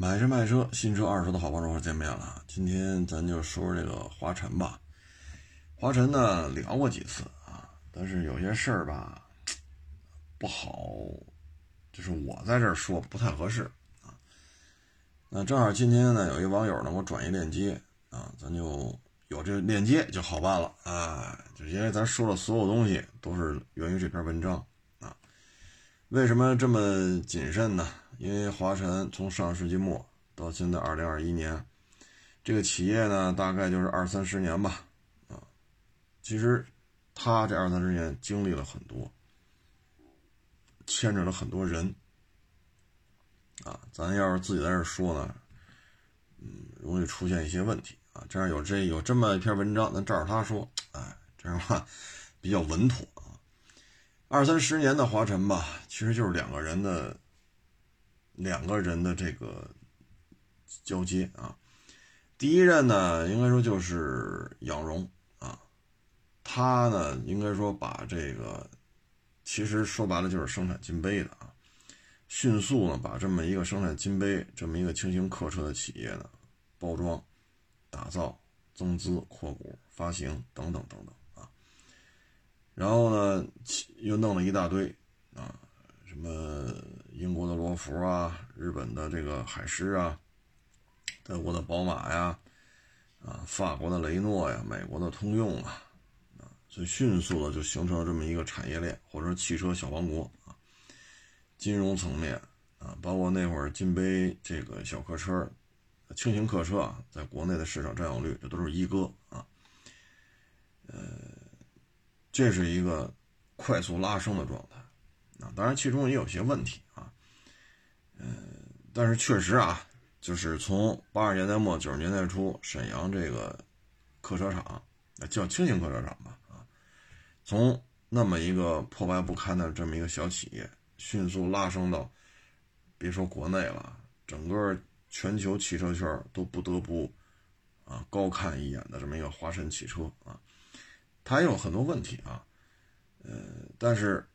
买车卖车，新车二手车的好帮手见面了。今天咱就说说这个华晨吧。华晨呢聊过几次啊，但是有些事儿吧不好，就是我在这儿说不太合适啊。那正好今天呢，有一网友呢给我转一链接啊，咱就有这链接就好办了啊。就因为咱说的所有东西都是源于这篇文章啊。为什么这么谨慎呢？因为华晨从上世纪末到现在二零二一年，这个企业呢大概就是二三十年吧，啊，其实他这二三十年经历了很多，牵扯了很多人，啊，咱要是自己在这说呢，嗯，容易出现一些问题啊。这样有这有这么一篇文章，咱照着他说，哎，这样的话比较稳妥啊。二三十年的华晨吧，其实就是两个人的。两个人的这个交接啊，第一任呢，应该说就是杨荣啊，他呢，应该说把这个，其实说白了就是生产金杯的啊，迅速呢把这么一个生产金杯这么一个轻型客车的企业呢，包装、打造、增资、扩股、发行等等等等啊，然后呢，又弄了一大堆啊，什么。英国的罗孚啊，日本的这个海狮啊，德国的宝马呀，啊，法国的雷诺呀，美国的通用啊，啊，所以迅速的就形成了这么一个产业链，或者说汽车小王国啊。金融层面啊，包括那会儿金杯这个小客车、轻型客车啊，在国内的市场占有率，这都是一哥啊。呃，这是一个快速拉升的状态啊，当然其中也有些问题啊。嗯，但是确实啊，就是从八十年代末九十年代初，沈阳这个客车厂，叫轻型客车厂吧，啊，从那么一个破败不堪的这么一个小企业，迅速拉升到，别说国内了，整个全球汽车圈都不得不啊高看一眼的这么一个华晨汽车啊，它也有很多问题啊，呃，但是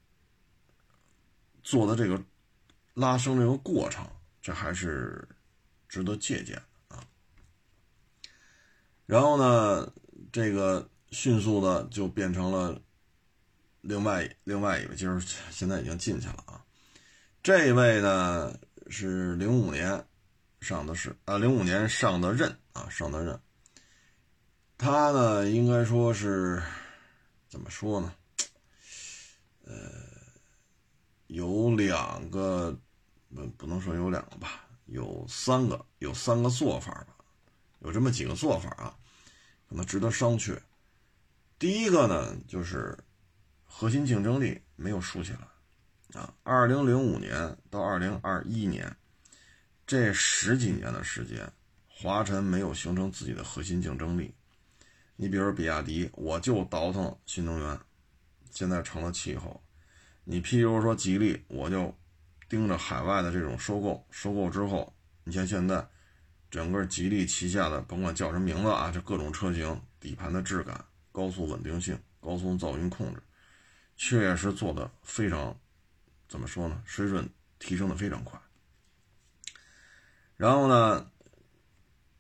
做的这个。拉升这个过程，这还是值得借鉴的啊。然后呢，这个迅速的就变成了另外另外一位，就是现在已经进去了啊。这位呢是零五年上的是啊，零五年上的任啊，上的任。他呢应该说是怎么说呢？呃，有两个。不不能说有两个吧，有三个，有三个做法吧，有这么几个做法啊，可能值得商榷。第一个呢，就是核心竞争力没有竖起来啊。二零零五年到二零二一年这十几年的时间，华晨没有形成自己的核心竞争力。你比如比亚迪，我就倒腾新能源，现在成了气候。你譬如说吉利，我就。盯着海外的这种收购，收购之后，你像现在，整个吉利旗下的，甭管叫什么名字啊，这各种车型底盘的质感、高速稳定性、高速噪音控制，确实做的非常，怎么说呢？水准提升的非常快。然后呢，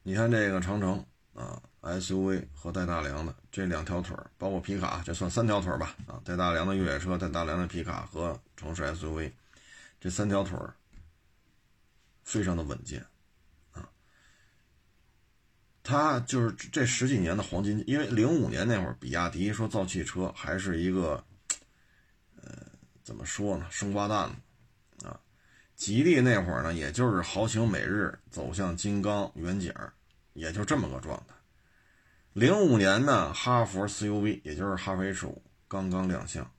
你看这个长城啊，SUV 和带大梁的这两条腿包括皮卡，这算三条腿吧？啊，带大梁的越野车，带大梁的皮卡和城市 SUV。这三条腿儿非常的稳健啊，它就是这十几年的黄金，因为零五年那会儿，比亚迪说造汽车还是一个，呃，怎么说呢，生瓜蛋子啊。吉利那会儿呢，也就是豪情美日走向金刚远景，也就这么个状态。零五年呢，哈佛 CUV 也就是哈弗 H 五刚刚亮相，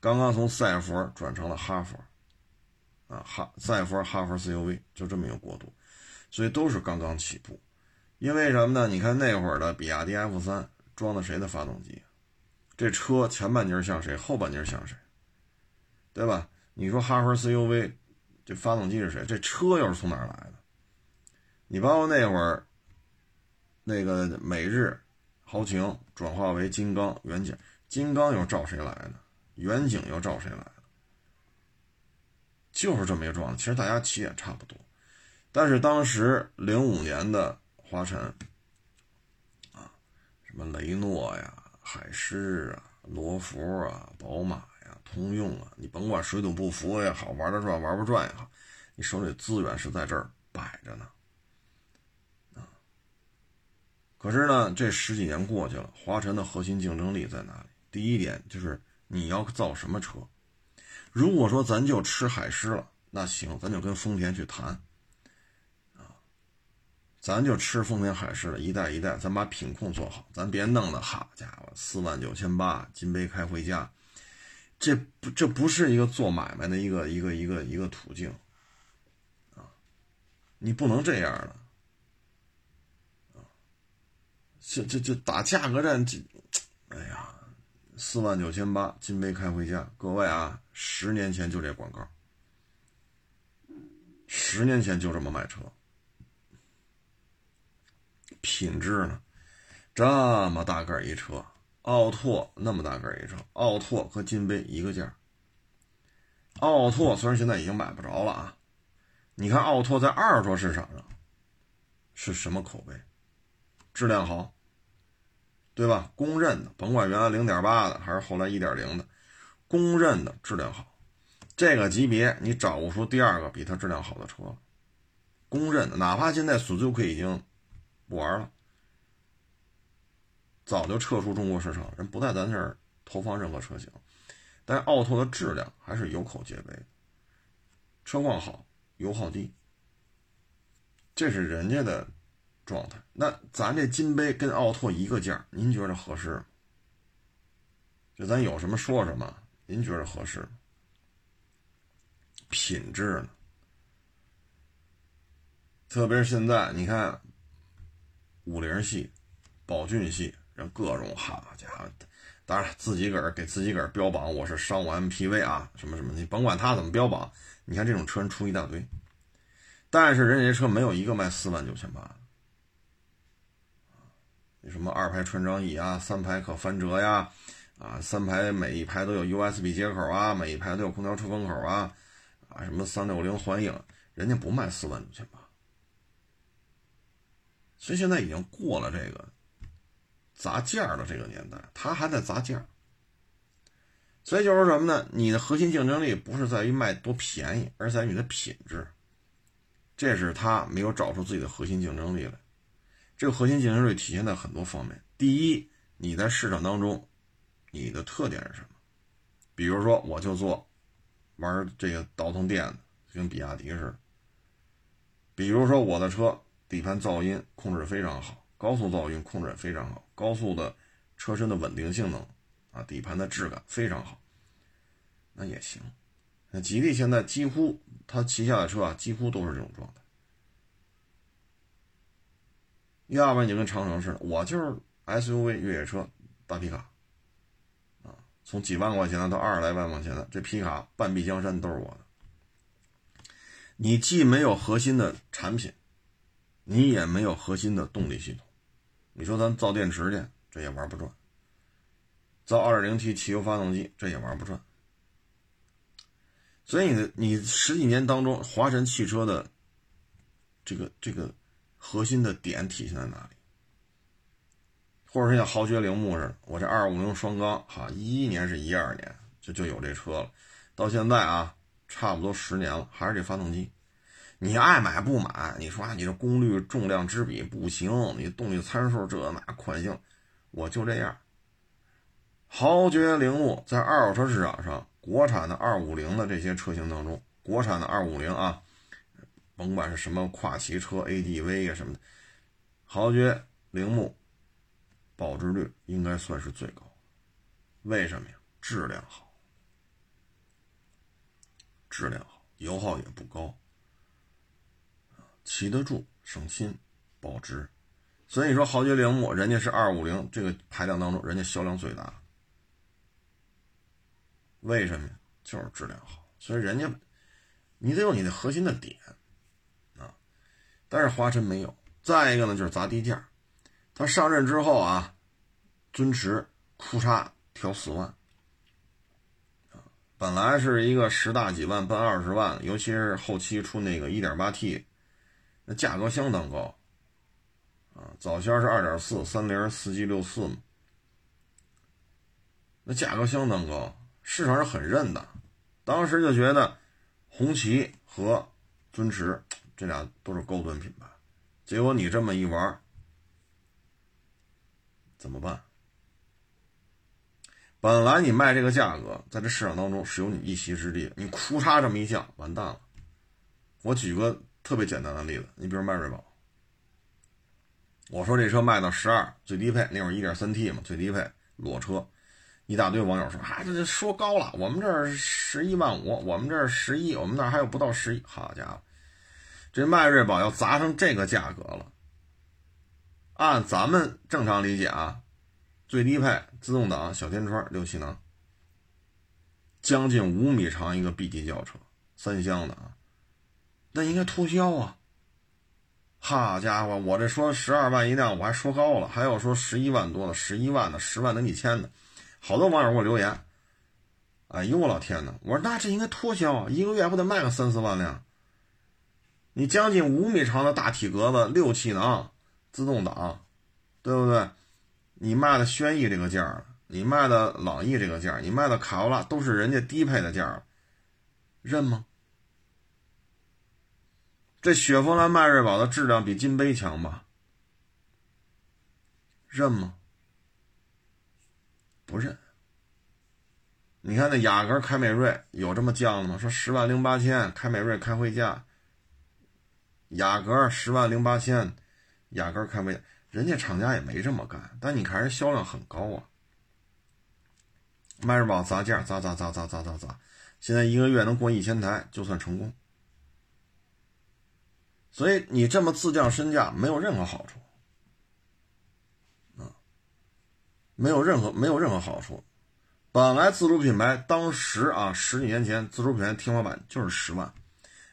刚刚从赛佛转成了哈佛。啊，哈，赛佛、哈弗 CUV 就这么一个过渡，所以都是刚刚起步。因为什么呢？你看那会儿的比亚迪 F 三装的谁的发动机？这车前半截像谁，后半截像谁？对吧？你说哈佛 CUV 这发动机是谁？这车又是从哪儿来的？你包括那会儿那个美日豪情转化为金刚远景，金刚又照谁来呢？远景又照谁来？就是这么一个状态，其实大家起也差不多，但是当时零五年的华晨啊，什么雷诺呀、海狮啊、罗孚啊、宝马呀、通用啊，你甭管水土不服也好，玩得转玩不转也好，你手里资源是在这儿摆着呢。啊，可是呢，这十几年过去了，华晨的核心竞争力在哪里？第一点就是你要造什么车。如果说咱就吃海狮了，那行，咱就跟丰田去谈。啊咱就吃丰田海狮的一代一代，咱把品控做好，咱别弄的，好家伙，四万九千八，金杯开回家，这不这不是一个做买卖的一个一个一个一个途径啊！你不能这样的啊！这这这打价格战，这哎呀，四万九千八，金杯开回家，各位啊，十年前就这广告，十年前就这么卖车。品质呢？这么大个一车，奥拓那么大个一车，奥拓和金杯一个价。奥拓虽然现在已经买不着了啊，你看奥拓在二手市场上是什么口碑？质量好，对吧？公认的，甭管原来零点八的还是后来一点零的，公认的质量好。这个级别你找不出第二个比它质量好的车了，公认的。哪怕现在 Suzuki 已经。不玩了，早就撤出中国市场，人不在咱这儿投放任何车型。但奥拓的质量还是有口皆碑，车况好，油耗低，这是人家的状态。那咱这金杯跟奥拓一个价，您觉得合适？就咱有什么说什么，您觉得合适？品质呢？特别是现在，你看。五菱系、宝骏系，人各种好家伙，当然自己个儿给自己个儿标榜我是商务 MPV 啊，什么什么，你甭管他怎么标榜，你看这种车出一大堆，但是人家车没有一个卖四万九千八你什么二排穿张椅啊，三排可翻折呀，啊，三排每一排都有 USB 接口啊，每一排都有空调出风口啊，啊，什么三六零环影，人家不卖四万九千八。所以现在已经过了这个砸价的这个年代，他还在砸价。所以就是什么呢？你的核心竞争力不是在于卖多便宜，而在于你的品质。这是他没有找出自己的核心竞争力来。这个核心竞争力体现在很多方面。第一，你在市场当中，你的特点是什么？比如说，我就做玩这个倒腾电的，跟比亚迪似的。比如说，我的车。底盘噪音控制非常好，高速噪音控制也非常好，高速的车身的稳定性能啊，底盘的质感非常好，那也行。那吉利现在几乎它旗下的车啊，几乎都是这种状态。要不然你就跟长城似的，我就是 SUV 越野车大皮卡啊，从几万块钱的到二十来万块钱的这皮卡半壁江山都是我的。你既没有核心的产品。你也没有核心的动力系统，你说咱造电池去，这也玩不转；造 2.0T 汽油发动机，这也玩不转。所以你的你十几年当中，华晨汽车的这个这个核心的点体现在哪里？或者说像豪爵铃木似的，我这250双缸，哈，一一年是一二年就就有这车了，到现在啊，差不多十年了，还是这发动机。你爱买不买？你说啊，你这功率重量之比不行，你动力参数这那款性，我就这样。豪爵铃木在二手车市场上，国产的二五零的这些车型当中，国产的二五零啊，甭管是什么跨骑车、ADV 啊什么的，豪爵铃木保值率应该算是最高。为什么呀？质量好，质量好，油耗也不高。骑得住，省心，保值，所以说豪爵铃木，人家是二五零这个排量当中，人家销量最大。为什么呀？就是质量好，所以人家，你得有你的核心的点。但是华晨没有。再一个呢，就是砸低价。他上任之后啊，尊驰哭嚓调四万，本来是一个十大几万奔二十万，尤其是后期出那个一点八 T。那价格相当高啊。早先是二点四三零四 G 六四嘛，那价格相当高，市场是很认的。当时就觉得红旗和尊驰这俩都是高端品牌，结果你这么一玩，怎么办？本来你卖这个价格，在这市场当中是有你一席之地，你哭嚓这么一降，完蛋了。我举个特别简单的例子，你比如迈锐宝，我说这车卖到十二最低配，那会儿一点三 T 嘛，最低配裸车，一大堆网友说，啊，这这说高了，我们这儿十一万五，我们这儿十一，我们那儿还有不到十一，好家伙，这迈锐宝要砸成这个价格了，按咱们正常理解啊。最低配自动挡小天窗六气囊，将近五米长一个 B 级轿车，三厢的啊，那应该脱销啊！好家伙，我这说十二万一辆，我还说高了，还有说十一万多的，十一万的，十万等几千的，好多网友给我留言。哎呦我老天呐，我说那这应该脱销啊，一个月不得卖个三四万辆？你将近五米长的大体格子六气囊自动挡，对不对？你卖的轩逸这个价，你卖的朗逸这个价，你卖的卡罗拉都是人家低配的价，认吗？这雪佛兰迈锐宝的质量比金杯强吧？认吗？不认。你看那雅阁、凯美瑞有这么降的吗？说十万零八千，凯美瑞开回价，雅阁十万零八千，雅阁开回。人家厂家也没这么干，但你看人销量很高啊。迈锐宝砸价砸砸砸砸砸砸砸，现在一个月能过一千台就算成功。所以你这么自降身价没有任何好处，啊，没有任何没有任何好处。本来自主品牌当时啊十几年前自主品牌天花板就是十万，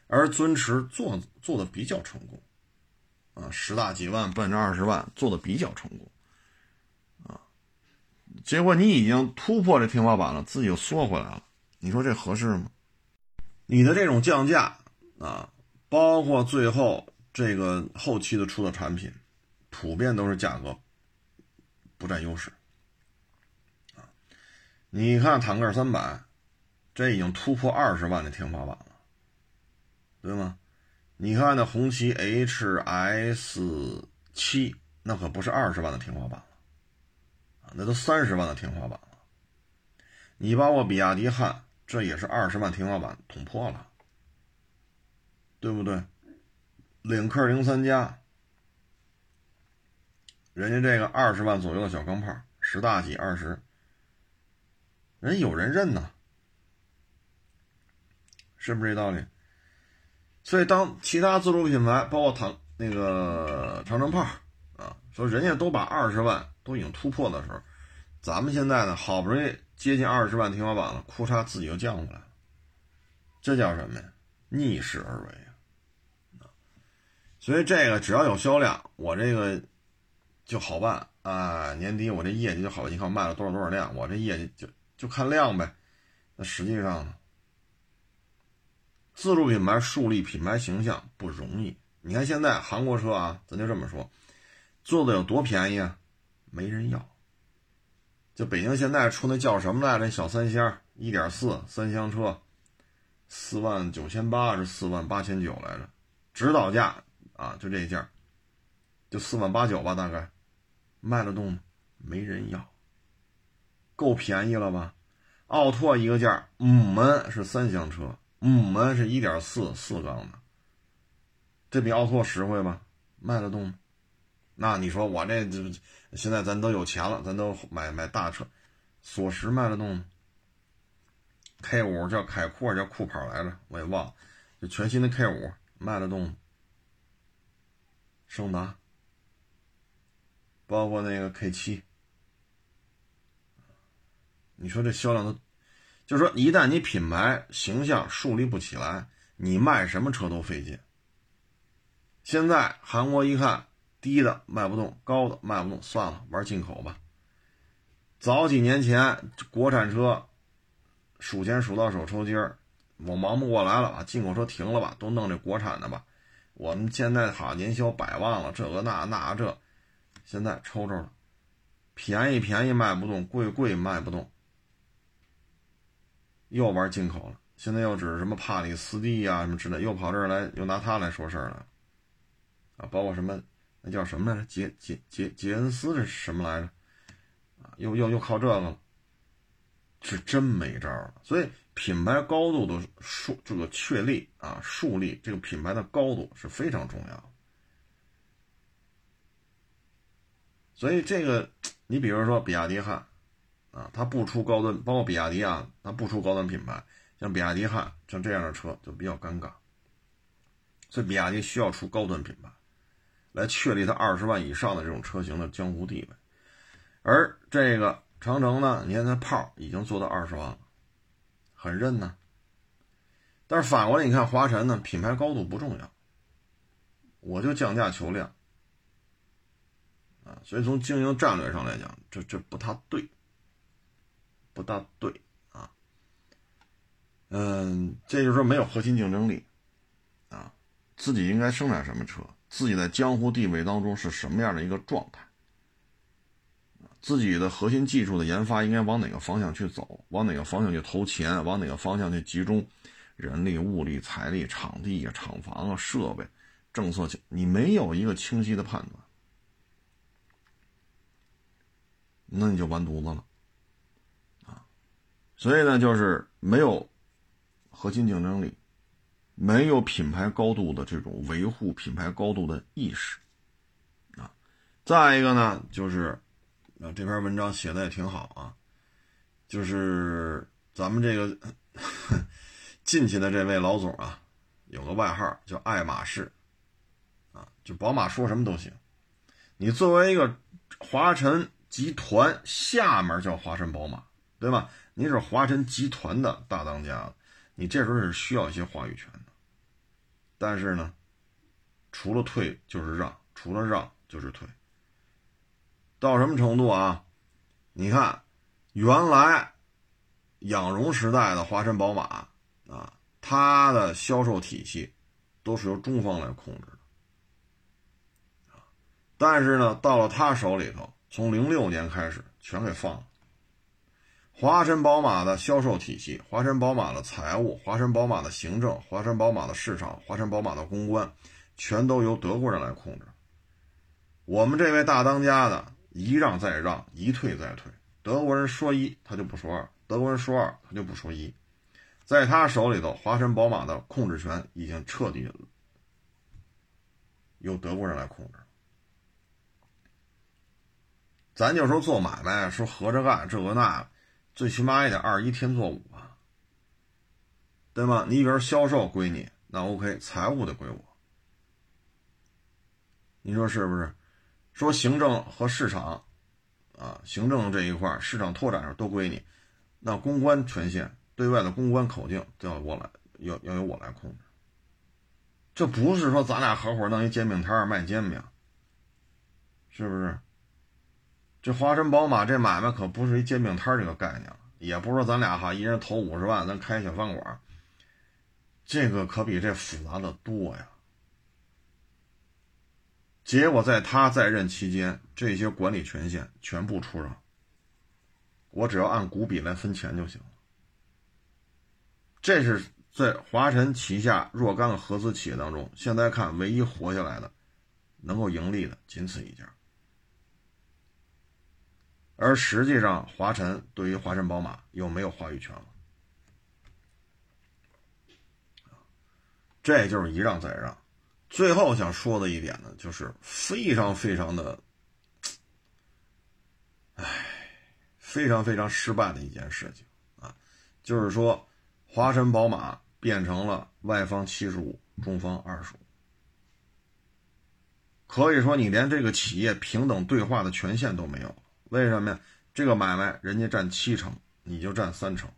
而尊驰做做的比较成功。啊，十大几万奔着二十万做的比较成功，啊，结果你已经突破这天花板了，自己又缩回来了，你说这合适吗？你的这种降价啊，包括最后这个后期的出的产品，普遍都是价格不占优势，啊，你看坦克三百，这已经突破二十万的天花板了，对吗？你看那红旗 HS 七，那可不是二十万的天花板了，那都三十万的天花板了。你把我比亚迪汉，这也是二十万天花板捅破了，对不对？领克零三加，人家这个二十万左右的小钢炮，十大几二十，人有人认呐，是不是这道理？所以，当其他自主品牌，包括唐那个长城炮啊，说人家都把二十万都已经突破的时候，咱们现在呢，好不容易接近二十万天花板了，库嚓自己又降回来了，这叫什么呀？逆势而为啊！所以这个只要有销量，我这个就好办啊。年底我这业绩就好，你看卖了多少多少辆，我这业绩就就看量呗。那实际上呢？自主品牌树立品牌形象不容易。你看现在韩国车啊，咱就这么说，做的有多便宜啊？没人要。就北京现在出那叫什么来着？小三厢，一点四三厢车，四万九千八是四万八千九来着，指导价啊，就这价，就四万八九吧，大概卖得动吗？没人要。够便宜了吧？奥拓一个价，五门是三厢车。五门是一点四四缸的，这比奥拓实惠吧？卖得动吗？那你说我这这现在咱都有钱了，咱都买买大车，锁石卖得动吗？K 五叫凯阔叫酷跑来着，我也忘了，就全新的 K 五卖得动吗？胜达，包括那个 K 七，你说这销量都？就是说，一旦你品牌形象树立不起来，你卖什么车都费劲。现在韩国一看，低的卖不动，高的卖不动，算了，玩进口吧。早几年前，国产车数钱数到手抽筋儿，我忙不过来了，把进口车停了吧，都弄这国产的吧。我们现在好年销百万了，这个那那这，现在抽抽了，便宜便宜卖不动，贵贵卖不动，又玩进口了。现在又指什么帕里斯蒂啊什么之类，又跑这儿来，又拿它来说事儿了。啊，包括什么那叫什么来着？杰杰杰杰恩斯是什么来着？啊，又又又靠这个了，是真没招了。所以品牌高度的树这个确立啊，树立这个品牌的高度是非常重要。所以这个，你比如说比亚迪汉，啊，它不出高端，包括比亚迪啊，它不出高端品牌。像比亚迪汉像这样的车就比较尴尬，所以比亚迪需要出高端品牌，来确立它二十万以上的这种车型的江湖地位。而这个长城呢，你看它炮已经做到二十万了，很认呢。但是反过来你看华晨呢，品牌高度不重要，我就降价求量啊，所以从经营战略上来讲，这这不太对，不大对啊。嗯，这就是说没有核心竞争力，啊，自己应该生产什么车，自己在江湖地位当中是什么样的一个状态，自己的核心技术的研发应该往哪个方向去走，往哪个方向去投钱，往哪个方向去集中人力、物力、财力、场地啊、厂房啊、设备、政策，你没有一个清晰的判断，那你就完犊子了，所以呢，就是没有。核心竞争力，没有品牌高度的这种维护品牌高度的意识，啊，再一个呢，就是啊这篇文章写的也挺好啊，就是咱们这个 进去的这位老总啊，有个外号叫爱马仕，啊，就宝马说什么都行，你作为一个华晨集团下面叫华晨宝马，对吧？你是华晨集团的大当家。你这时候是需要一些话语权的，但是呢，除了退就是让，除了让就是退。到什么程度啊？你看，原来养荣时代的华晨宝马啊，它的销售体系都是由中方来控制的但是呢，到了他手里头，从零六年开始全给放了。华晨宝马的销售体系、华晨宝马的财务、华晨宝马的行政、华晨宝马的市场、华晨宝马的公关，全都由德国人来控制。我们这位大当家的一让再让，一退再退。德国人说一，他就不说二；德国人说二，他就不说一。在他手里头，华晨宝马的控制权已经彻底由德国人来控制。咱就说做买卖，说合着干这个那个。最起码也得二一天作五吧，对吗？你比如销售归你，那 OK，财务得归我。你说是不是？说行政和市场，啊，行政这一块市场拓展上都归你，那公关权限、对外的公关口径都要我来，要要由我来控制。这不是说咱俩合伙弄一煎饼摊卖煎饼，是不是？这华晨宝马这买卖可不是一煎饼摊这个概念，也不是说咱俩哈一人投五十万，咱开小饭馆，这个可比这复杂的多呀。结果在他在任期间，这些管理权限全部出让，我只要按股比来分钱就行了。这是在华晨旗下若干个合资企业当中，现在看唯一活下来的，能够盈利的，仅此一家。而实际上，华晨对于华晨宝马又没有话语权了，这就是一让再让。最后想说的一点呢，就是非常非常的，唉，非常非常失败的一件事情啊，就是说，华晨宝马变成了外方七十五，中方二十五，可以说你连这个企业平等对话的权限都没有。为什么呀？这个买卖人家占七成，你就占三成，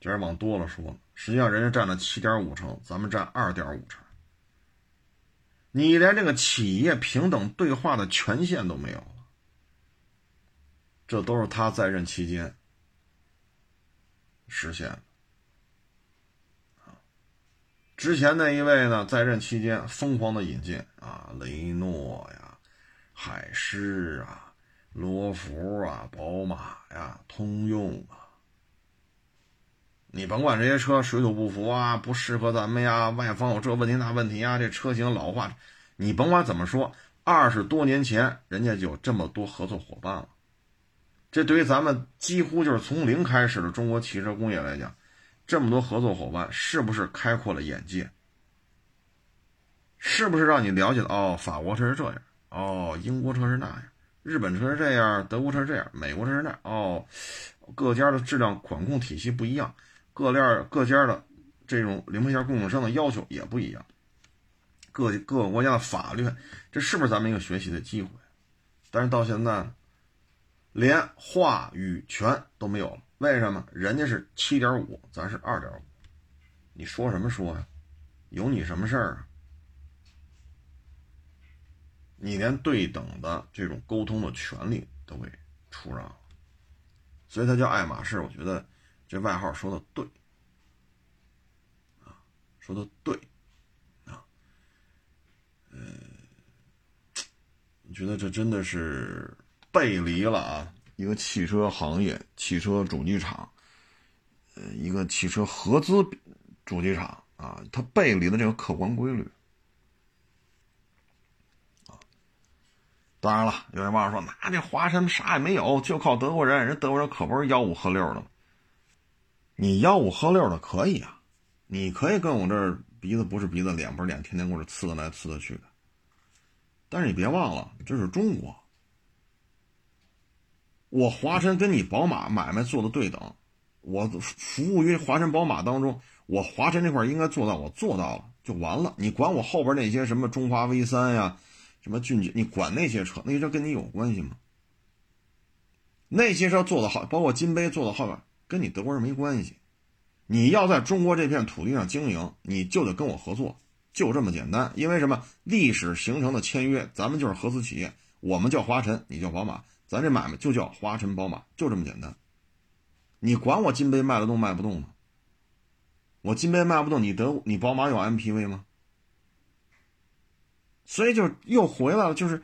这往多了说了。实际上人家占了七点五成，咱们占二点五成。你连这个企业平等对话的权限都没有了，这都是他在任期间实现的。之前那一位呢，在任期间疯狂的引进啊，雷诺呀、海狮啊、罗孚啊、宝马呀、通用啊。你甭管这些车水土不服啊，不适合咱们呀，外方有这问题那问题啊，这车型老化，你甭管怎么说，二十多年前人家就有这么多合作伙伴了。这对于咱们几乎就是从零开始的中国汽车工业来讲，这么多合作伙伴是不是开阔了眼界？是不是让你了解到？哦，法国车是这样，哦，英国车是那样，日本车是这样，德国车是这样，美国车是那样。哦，各家的质量管控体系不一样。各链各家的这种零配件供应商的要求也不一样，各各个国家的法律，这是不是咱们一个学习的机会？但是到现在，连话语权都没有了。为什么？人家是七点五，咱是二点五，你说什么说呀？有你什么事儿啊？你连对等的这种沟通的权利都给出让了，所以他叫爱马仕。我觉得。这外号说的对，啊，说的对，啊，呃，你觉得这真的是背离了啊？一个汽车行业、汽车主机厂，呃，一个汽车合资主机厂啊，它背离了这个客观规律，当然了，有人网友说，那这华晨啥也没有，就靠德国人，人德国人可不是吆五喝六的吗？你吆五喝六的可以啊，你可以跟我这儿鼻子不是鼻子，脸不是脸，天天跟我这呲来呲去的。但是你别忘了，这是中国。我华晨跟你宝马买卖做的对等，我服务于华晨宝马当中，我华晨这块应该做到，我做到了就完了。你管我后边那些什么中华 V 三呀，什么俊杰，你管那些车，那些车跟你有关系吗？那些车做的好，包括金杯做的好。跟你德国人没关系，你要在中国这片土地上经营，你就得跟我合作，就这么简单。因为什么？历史形成的签约，咱们就是合资企业，我们叫华晨，你叫宝马，咱这买卖就叫华晨宝马，就这么简单。你管我金杯卖得动卖不动吗？我金杯卖不动，你德你宝马有 MPV 吗？所以就又回来了，就是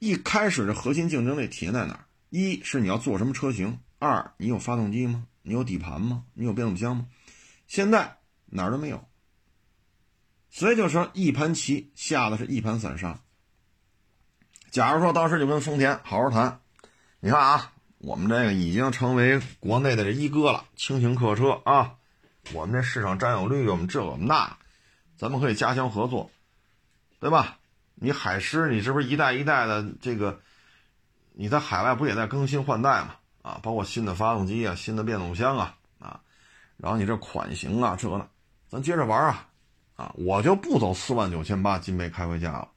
一开始的核心竞争力体现在哪儿？一是你要做什么车型。二，你有发动机吗？你有底盘吗？你有变速箱吗？现在哪儿都没有，所以就说一盘棋下的是一盘散沙。假如说当时就跟丰田好好谈，你看啊，我们这个已经成为国内的这一哥了，轻型客车啊，我们这市场占有率，我们这我们那，咱们可以加强合作，对吧？你海狮，你是不是一代一代的这个？你在海外不也在更新换代吗？啊，包括新的发动机啊，新的变速箱啊，啊，然后你这款型啊，这呢，咱接着玩啊，啊，我就不走四万九千八金杯开回家了，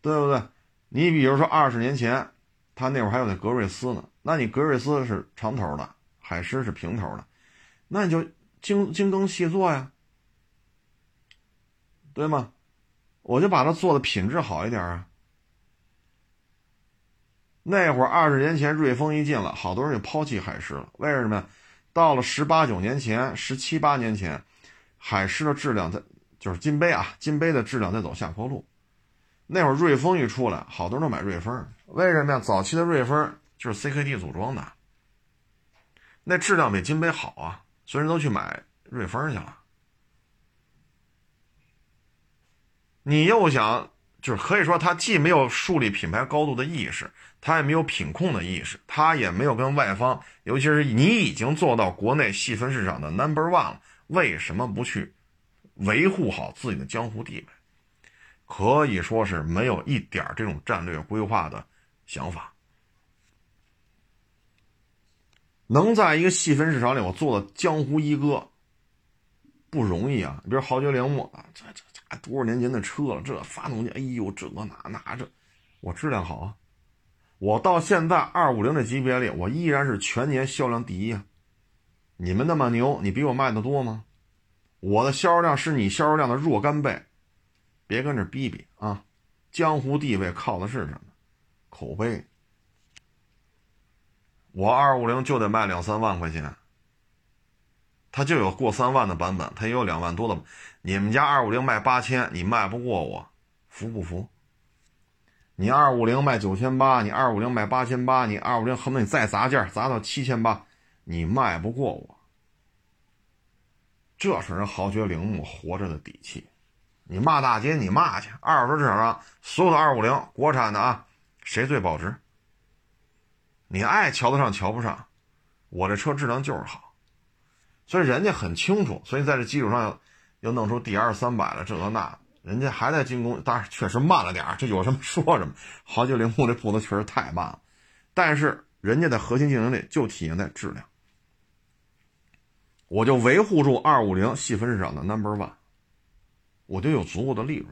对不对？你比如说二十年前，他那会儿还有那格瑞斯呢，那你格瑞斯是长头的，海狮是平头的，那你就精精耕细作呀，对吗？我就把它做的品质好一点啊。那会儿二十年前，瑞风一进了，好多人就抛弃海狮了。为什么呀？到了十八九年前、十七八年前，海狮的质量在就是金杯啊，金杯的质量在走下坡路。那会儿瑞风一出来，好多人都买瑞风。为什么呀？早期的瑞风就是 CKD 组装的，那质量比金杯好啊，所以人都去买瑞风去了。你又想，就是可以说，他既没有树立品牌高度的意识。他也没有品控的意识，他也没有跟外方，尤其是你已经做到国内细分市场的 number one 了，为什么不去维护好自己的江湖地位？可以说是没有一点这种战略规划的想法。能在一个细分市场里，我做的江湖一哥不容易啊！比如豪爵铃木啊，这这这多少年前的车了，这发动机，哎呦，这哪哪这，我质量好啊。我到现在二五零这级别里，我依然是全年销量第一啊！你们那么牛，你比我卖的多吗？我的销售量是你销售量的若干倍，别跟这逼逼啊！江湖地位靠的是什么？口碑。我二五零就得卖两三万块钱，它就有过三万的版本，它也有两万多的。你们家二五零卖八千，你卖不过我，服不服？你二五零卖九千八，你二五零卖八千八，你二五零恨不得你再砸价，砸到七千八，你卖不过我。这是人豪爵铃木活着的底气。你骂大街，你骂去。二手车市场上所有的二五零国产的啊，谁最保值？你爱瞧得上瞧不上，我这车质量就是好。所以人家很清楚，所以在这基础上又弄出 D R 三百了，这个那。人家还在进攻，当然确实慢了点这有什么说什么。豪爵铃木这步子确实太慢了，但是人家的核心竞争力就体现在质量。我就维护住二五零细分市场的 Number One，我就有足够的利润，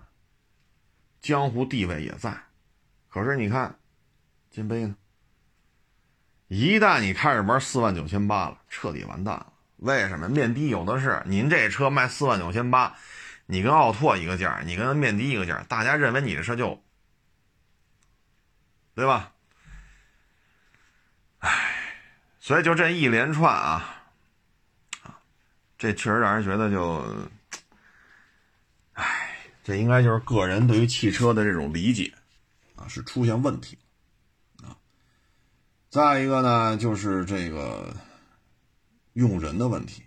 江湖地位也在。可是你看，金杯呢？一旦你开始玩四万九千八了，彻底完蛋了。为什么？面的有的是，您这车卖四万九千八。你跟奥拓一个价，你跟面的一个价，大家认为你的车就，对吧？唉，所以就这一连串啊，啊，这确实让人觉得就，唉，这应该就是个人对于汽车的这种理解啊，是出现问题。再一个呢，就是这个用人的问题。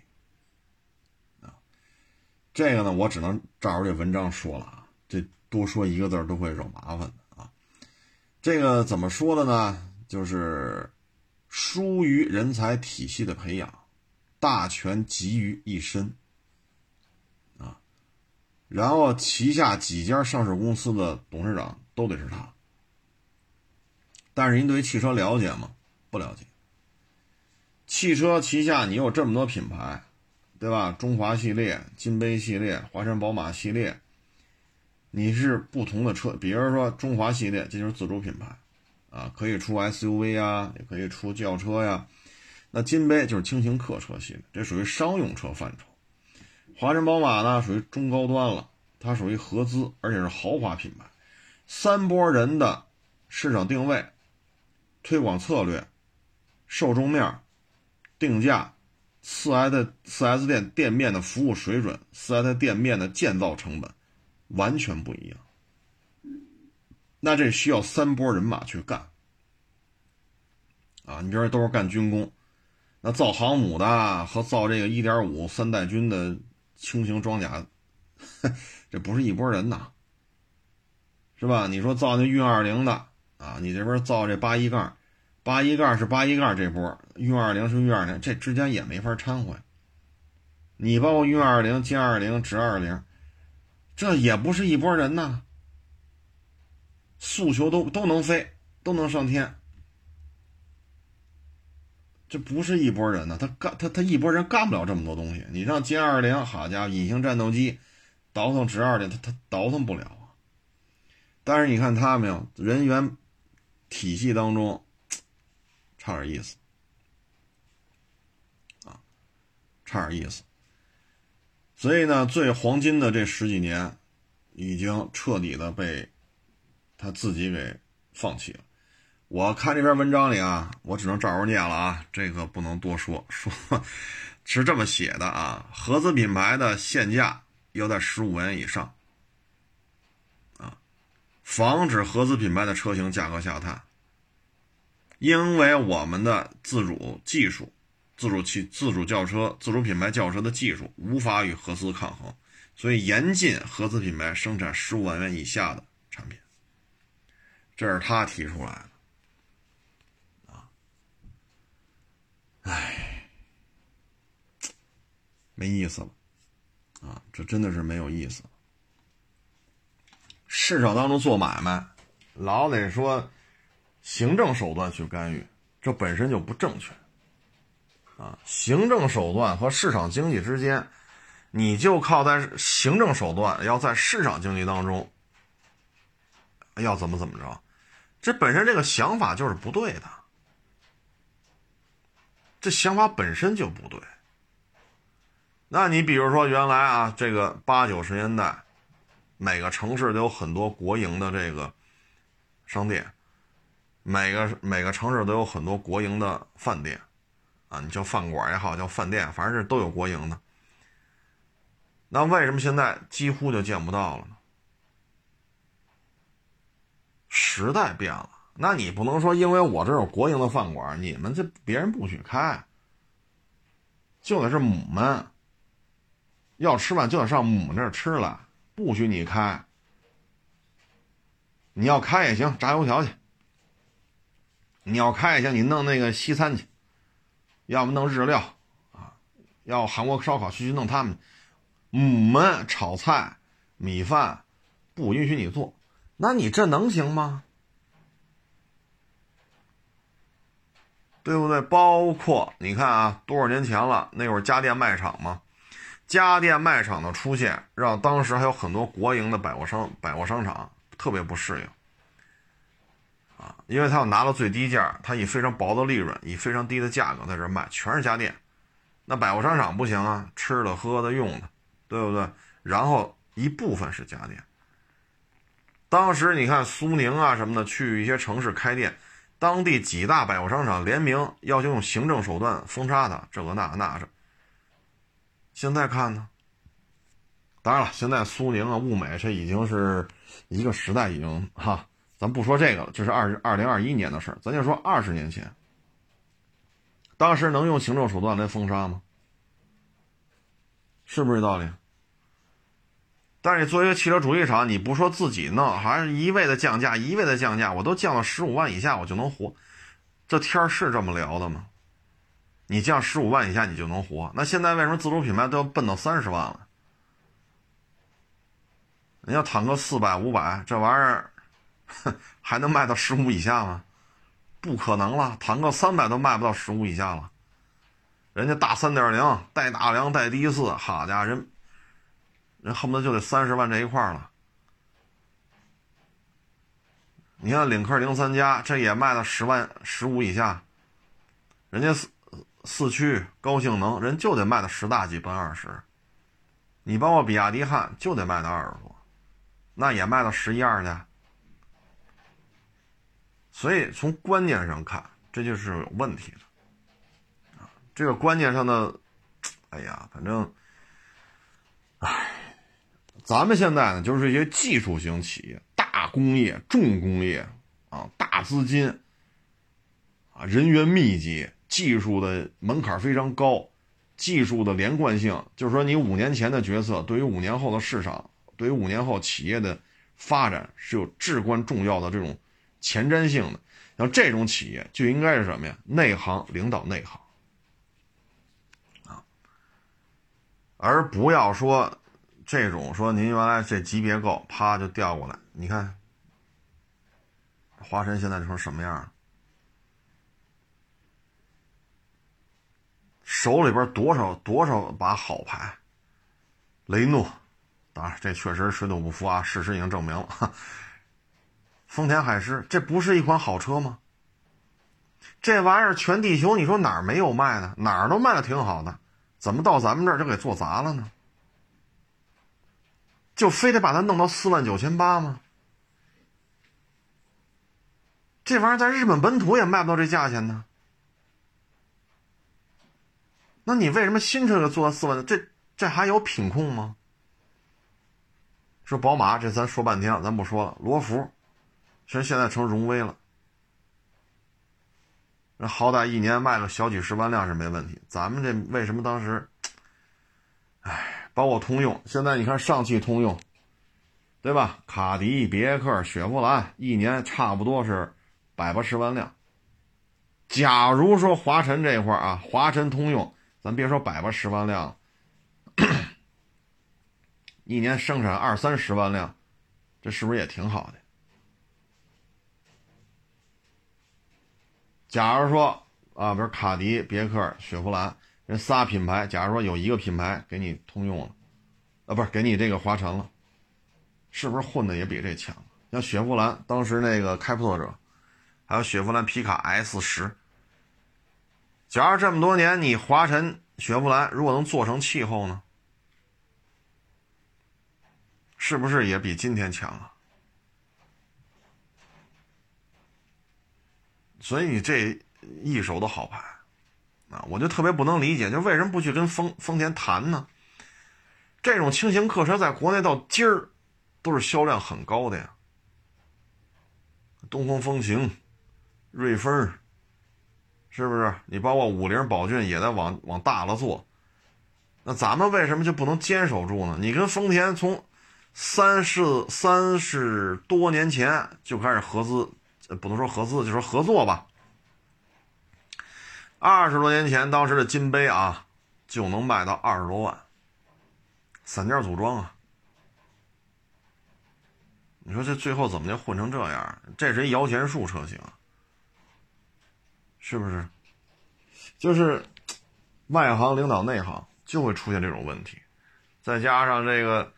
这个呢，我只能照着这文章说了啊，这多说一个字都会惹麻烦的啊。这个怎么说的呢？就是疏于人才体系的培养，大权集于一身啊。然后旗下几家上市公司的董事长都得是他。但是您对于汽车了解吗？不了解。汽车旗下你有这么多品牌。对吧？中华系列、金杯系列、华山宝马系列，你是不同的车，比如说中华系列，这就是自主品牌，啊，可以出 SUV 啊，也可以出轿车呀。那金杯就是轻型客车系列，这属于商用车范畴。华山宝马呢，属于中高端了，它属于合资，而且是豪华品牌。三波人的市场定位、推广策略、受众面、定价。四 S 的四 S 店店面的服务水准，四 S 店面的建造成本完全不一样。那这需要三波人马去干啊！你这都是干军工，那造航母的和造这个一点五三代军的轻型装甲，这不是一拨人呐，是吧？你说造那运二零的啊，你这边造这八一杠。八一杠是八一杠这波，运二零是运二零，这之间也没法掺和呀。你包括运二零、歼二零、直二零，这也不是一拨人呐。诉求都都能飞，都能上天，这不是一拨人呢。他干他他一拨人干不了这么多东西。你让歼二零，好家伙，隐形战斗机倒腾直二零，他他倒腾不了啊。但是你看他没有人员体系当中。差点意思，啊，差点意思。所以呢，最黄金的这十几年，已经彻底的被他自己给放弃了。我看这篇文章里啊，我只能照着念了啊，这个不能多说。说是这么写的啊，合资品牌的限价要在十五万元以上，啊，防止合资品牌的车型价格下探。因为我们的自主技术、自主汽、自主轿车、自主品牌轿车的技术无法与合资抗衡，所以严禁合资品牌生产十五万元以下的产品。这是他提出来的，啊，唉，没意思了，啊，这真的是没有意思。市场当中做买卖，老得说。行政手段去干预，这本身就不正确，啊！行政手段和市场经济之间，你就靠在行政手段要在市场经济当中，要怎么怎么着，这本身这个想法就是不对的，这想法本身就不对。那你比如说原来啊，这个八九十年代，每个城市都有很多国营的这个商店。每个每个城市都有很多国营的饭店，啊，你叫饭馆也好，叫饭店，反正是都有国营的。那为什么现在几乎就见不到了呢？时代变了，那你不能说因为我这有国营的饭馆，你们这别人不许开，就得是母们要吃饭就得上母那儿吃了，不许你开。你要开也行，炸油条去；你要开也行，你弄那个西餐去，要么弄日料啊，要韩国烧烤去去弄他们。我们炒菜、米饭不允许你做，那你这能行吗？对不对？包括你看啊，多少年前了，那会儿家电卖场嘛，家电卖场的出现，让当时还有很多国营的百货商百货商场特别不适应啊，因为他要拿到最低价，他以非常薄的利润，以非常低的价格在这卖，全是家电。那百货商场不行啊，吃的、喝的、用的。对不对？然后一部分是家电。当时你看苏宁啊什么的，去一些城市开店，当地几大百货商场联名要求用行政手段封杀它，这个那那这。现在看呢？当然了，现在苏宁啊、物美这已经是一个时代，已经哈，咱不说这个了，这是二二零二一年的事儿，咱就说二十年前，当时能用行政手段来封杀吗？是不是这道理？但是你作为一个汽车主机厂，你不说自己弄，还是一味的降价，一味的降价，我都降到十五万以下，我就能活。这天是这么聊的吗？你降十五万以下，你就能活？那现在为什么自主品牌都要奔到三十万了？人家坦克四百、五百这玩意儿，哼 还能卖到十五以下吗？不可能了，坦克三百都卖不到十五以下了。人家大三点零带大梁带低四，好家伙人。人恨不得就得三十万这一块了。你看领克零三加，这也卖到十万十五以下。人家四四驱高性能，人就得卖到十大几奔二十。你包括比亚迪汉，就得卖到二十多，那也卖到十一二去。所以从观念上看，这就是有问题的。啊，这个观念上的，哎呀，反正，唉。咱们现在呢，就是一些技术型企业、大工业、重工业啊，大资金啊，人员密集，技术的门槛非常高，技术的连贯性，就是说你五年前的决策，对于五年后的市场，对于五年后企业的发展是有至关重要的这种前瞻性的。像这种企业就应该是什么呀？内行领导内行啊，而不要说。这种说您原来这级别够，啪就调过来。你看，华晨现在成什么样了？手里边多少多少把好牌，雷诺，当然这确实水土不服啊，事实已经证明了。丰田海狮，这不是一款好车吗？这玩意儿全地球你说哪儿没有卖的？哪儿都卖的挺好的，怎么到咱们这儿就给做砸了呢？就非得把它弄到四万九千八吗？这玩意儿在日本本土也卖不到这价钱呢。那你为什么新车就做到四万？这这还有品控吗？说宝马这咱说半天了，咱不说了。罗孚，其实现在成荣威了。那好歹一年卖个小几十万辆是没问题。咱们这为什么当时？哎。包括通用，现在你看上汽通用，对吧？卡迪、别克、雪佛兰，一年差不多是百八十万辆。假如说华晨这一块啊，华晨通用，咱别说百八十万辆，一年生产二三十万辆，这是不是也挺好的？假如说啊，比如卡迪、别克、雪佛兰。这仨品牌，假如说有一个品牌给你通用了，啊，不是给你这个华晨了，是不是混的也比这强？像雪佛兰当时那个开拓者，还有雪佛兰皮卡 S 十，假如这么多年你华晨、雪佛兰如果能做成气候呢，是不是也比今天强啊？所以你这一手的好牌。啊，我就特别不能理解，就为什么不去跟丰丰田谈呢？这种轻型客车在国内到今儿都是销量很高的呀，东风风行、瑞风，是不是？你包括五菱宝骏也在往往大了做，那咱们为什么就不能坚守住呢？你跟丰田从三十三十多年前就开始合资，不能说合资，就说合作吧。二十多年前，当时的金杯啊，就能卖到二十多万，散件组装啊。你说这最后怎么就混成这样？这是一摇钱树车型，是不是？就是外行领导内行，就会出现这种问题。再加上这个，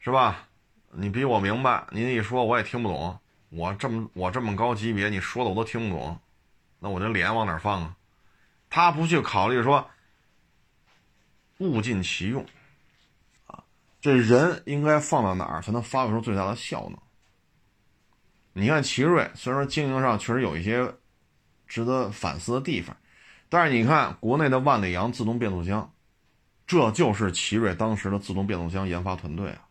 是吧？你比我明白，您一说我也听不懂。我这么我这么高级别，你说的我都听不懂，那我这脸往哪放啊？他不去考虑说，物尽其用，啊，这人应该放到哪儿才能发挥出最大的效能？你看奇瑞，虽然说经营上确实有一些值得反思的地方，但是你看国内的万里扬自动变速箱，这就是奇瑞当时的自动变速箱研发团队啊。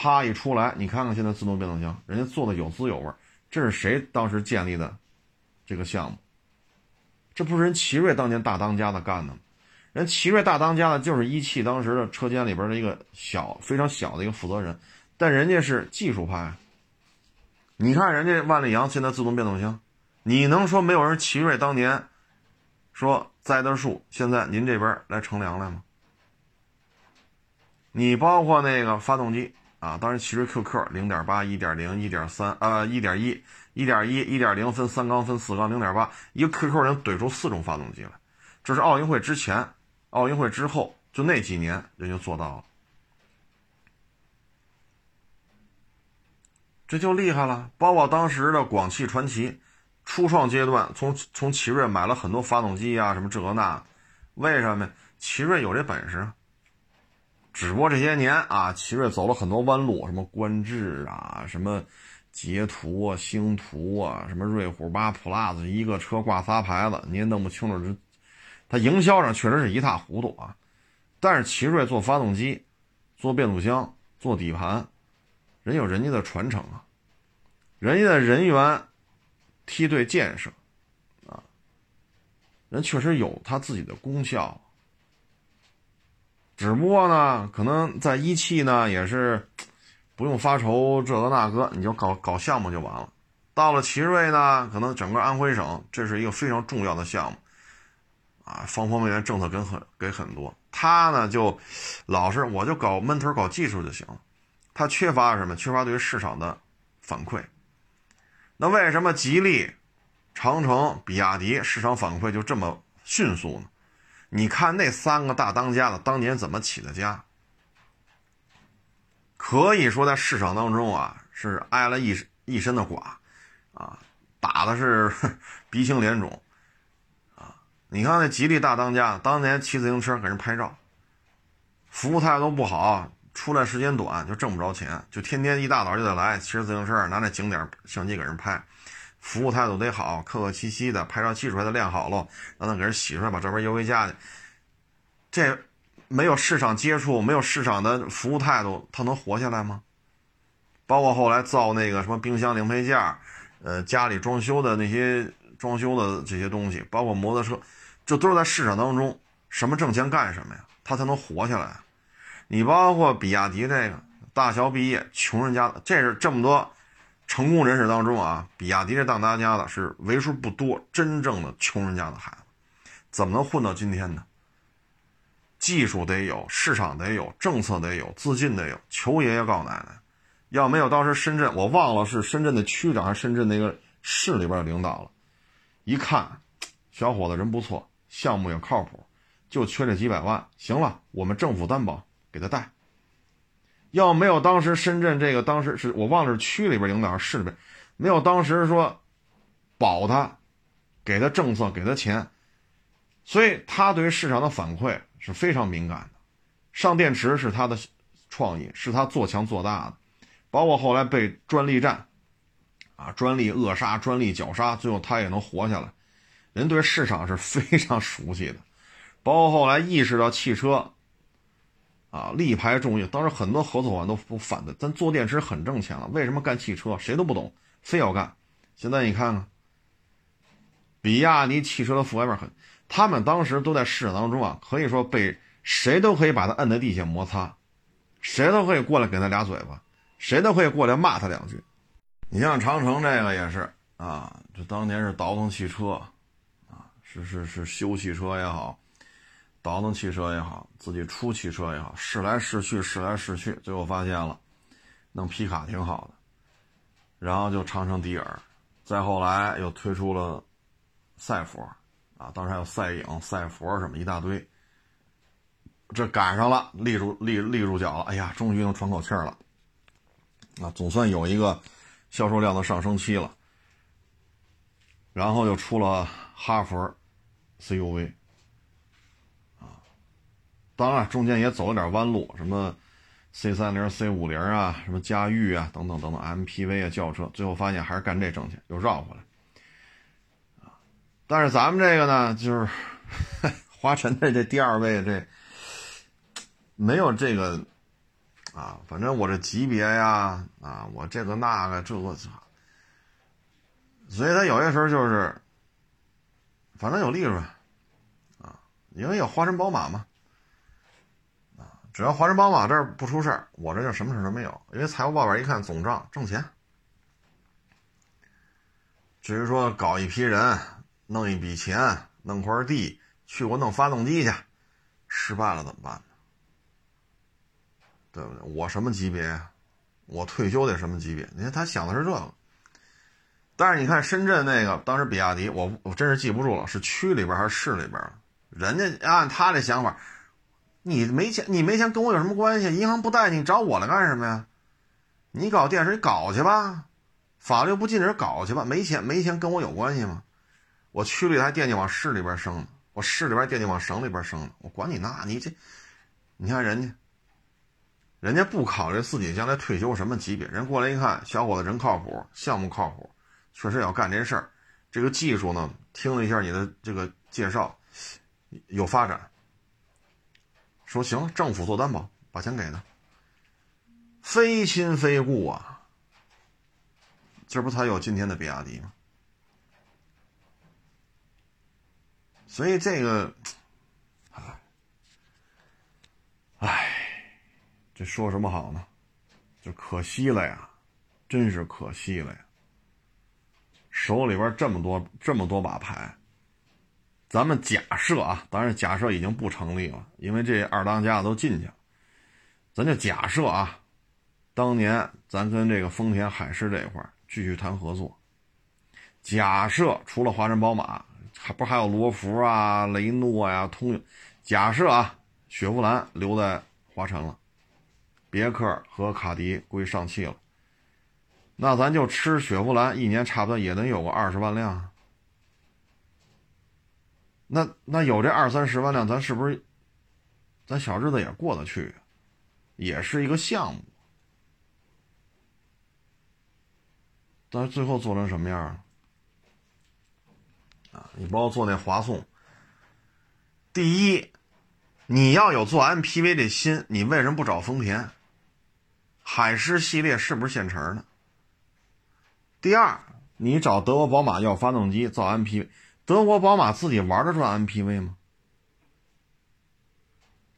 啪一出来，你看看现在自动变速箱，人家做的有滋有味，这是谁当时建立的这个项目？这不是人奇瑞当年大当家的干的吗？人奇瑞大当家的就是一汽当时的车间里边的一个小非常小的一个负责人，但人家是技术派。你看人家万里扬现在自动变速箱，你能说没有人奇瑞当年说栽的树，现在您这边来乘凉来吗？你包括那个发动机啊，当时奇瑞 QQ 零点八、一点零、一点三啊、一点一。一点一、一点零分三缸分四缸零点八，一个 QQ 能怼出四种发动机来，这是奥运会之前，奥运会之后就那几年人就做到了，这就厉害了。包括当时的广汽传祺，初创阶段从从奇瑞买了很多发动机啊，什么这个那，为什么呢？奇瑞有这本事，只不过这些年啊，奇瑞走了很多弯路，什么观致啊，什么。捷途啊，星途啊，什么瑞虎八 Plus，一个车挂仨牌子，你也弄不清楚。这，它营销上确实是一塌糊涂啊。但是奇瑞做发动机、做变速箱、做底盘，人有人家的传承啊，人家的人员梯队建设啊，人确实有他自己的功效。只不过呢，可能在一汽呢，也是。不用发愁这个那个，你就搞搞项目就完了。到了奇瑞呢，可能整个安徽省这是一个非常重要的项目，啊，方方面面政策给很给很多。他呢就老是我就搞闷头搞技术就行了。他缺乏什么？缺乏对于市场的反馈。那为什么吉利、长城、比亚迪市场反馈就这么迅速呢？你看那三个大当家的当年怎么起的家？可以说，在市场当中啊，是挨了一一身的剐，啊，打的是 鼻青脸肿，啊，你看那吉利大当家，当年骑自行车给人拍照，服务态度不好，出来时间短就挣不着钱，就天天一大早就得来骑着自行车拿那景点相机给人拍，服务态度得好，客客气气的，拍照技术还得练好了，让他给人洗出来，把照片邮回家去，这。没有市场接触，没有市场的服务态度，他能活下来吗？包括后来造那个什么冰箱零配件，呃，家里装修的那些装修的这些东西，包括摩托车，这都是在市场当中，什么挣钱干什么呀？他才能活下来。你包括比亚迪这个大学毕业，穷人家的，这是这么多成功人士当中啊，比亚迪这当大家的是为数不多真正的穷人家的孩子，怎么能混到今天呢？技术得有，市场得有，政策得有，资金得有。求爷爷告奶奶，要没有当时深圳，我忘了是深圳的区长还是深圳那个市里边的领导了。一看，小伙子人不错，项目也靠谱，就缺这几百万。行了，我们政府担保给他贷。要没有当时深圳这个当时是我忘了是区里边领导市里边，没有当时说保他，给他政策，给他钱，所以他对于市场的反馈。是非常敏感的，上电池是他的创意，是他做强做大的，包括后来被专利战，啊，专利扼杀、专利绞杀，最后他也能活下来。人对市场是非常熟悉的，包括后来意识到汽车，啊，力排众议，当时很多合作伙伴都不反对，咱做电池很挣钱了，为什么干汽车？谁都不懂，非要干。现在你看看，比亚迪汽车的覆盖面很，他们当时都在市场当中啊，可以说被谁都可以把他摁在地下摩擦，谁都可以过来给他俩嘴巴，谁都可以过来骂他两句。你像长城这个也是啊，这当年是倒腾汽车。啊是是是，修汽车也好，倒腾汽车也好，自己出汽车也好，试来试去，试来试去，最后发现了，弄皮卡挺好的，然后就长城迪尔，再后来又推出了赛佛，啊，当时还有赛影、赛佛什么一大堆，这赶上了，立住立立住脚了，哎呀，终于能喘口气了，啊，总算有一个销售量的上升期了，然后又出了哈佛。CUV，当然中间也走了点弯路，什么 C 三零、C 五零啊，什么嘉裕啊，等等等等，MPV 啊，轿车，最后发现还是干这挣钱，又绕回来啊。但是咱们这个呢，就是 华晨的这第二位，这没有这个啊，反正我这级别呀，啊，我这个那个这个，所以他有些时候就是。反正有利润，啊，因为有华晨宝马嘛，只要华晨宝马这儿不出事儿，我这就什么事儿都没有。因为财务报表一看，总账挣钱。至于说搞一批人，弄一笔钱，弄块地，去给我弄发动机去，失败了怎么办呢？对不对？我什么级别？我退休得什么级别？你看他想的是这个。但是你看深圳那个，当时比亚迪，我我真是记不住了，是区里边还是市里边？人家按他这想法，你没钱，你没钱跟我有什么关系？银行不贷你，找我来干什么呀？你搞电视，你搞去吧，法律不禁止搞去吧。没钱没钱跟我有关系吗？我区里还惦记往市里边升呢，我市里边惦记往省里边升呢，我管你那，你这，你看人家，人家不考虑自己将来退休什么级别，人过来一看，小伙子人靠谱，项目靠谱。确实要干这事儿，这个技术呢，听了一下你的这个介绍，有发展。说行，政府做担保，把钱给他，非亲非故啊，这不才有今天的比亚迪吗？所以这个，唉，唉，这说什么好呢？就可惜了呀，真是可惜了呀。手里边这么多这么多把牌，咱们假设啊，当然假设已经不成立了，因为这二当家都进去了。咱就假设啊，当年咱跟这个丰田海狮这一块继续谈合作。假设除了华晨宝马，还不还有罗孚啊、雷诺呀、通用。假设啊，雪佛兰留在华晨了，别克和卡迪归上汽了。那咱就吃雪佛兰，一年差不多也能有个二十万辆。那那有这二三十万辆，咱是不是，咱小日子也过得去，也是一个项目。但是最后做成什么样啊？你包括做那华颂，第一，你要有做 MPV 的心，你为什么不找丰田？海狮系列是不是现成的？第二，你找德国宝马要发动机造 MPV，德国宝马自己玩得转 MPV 吗？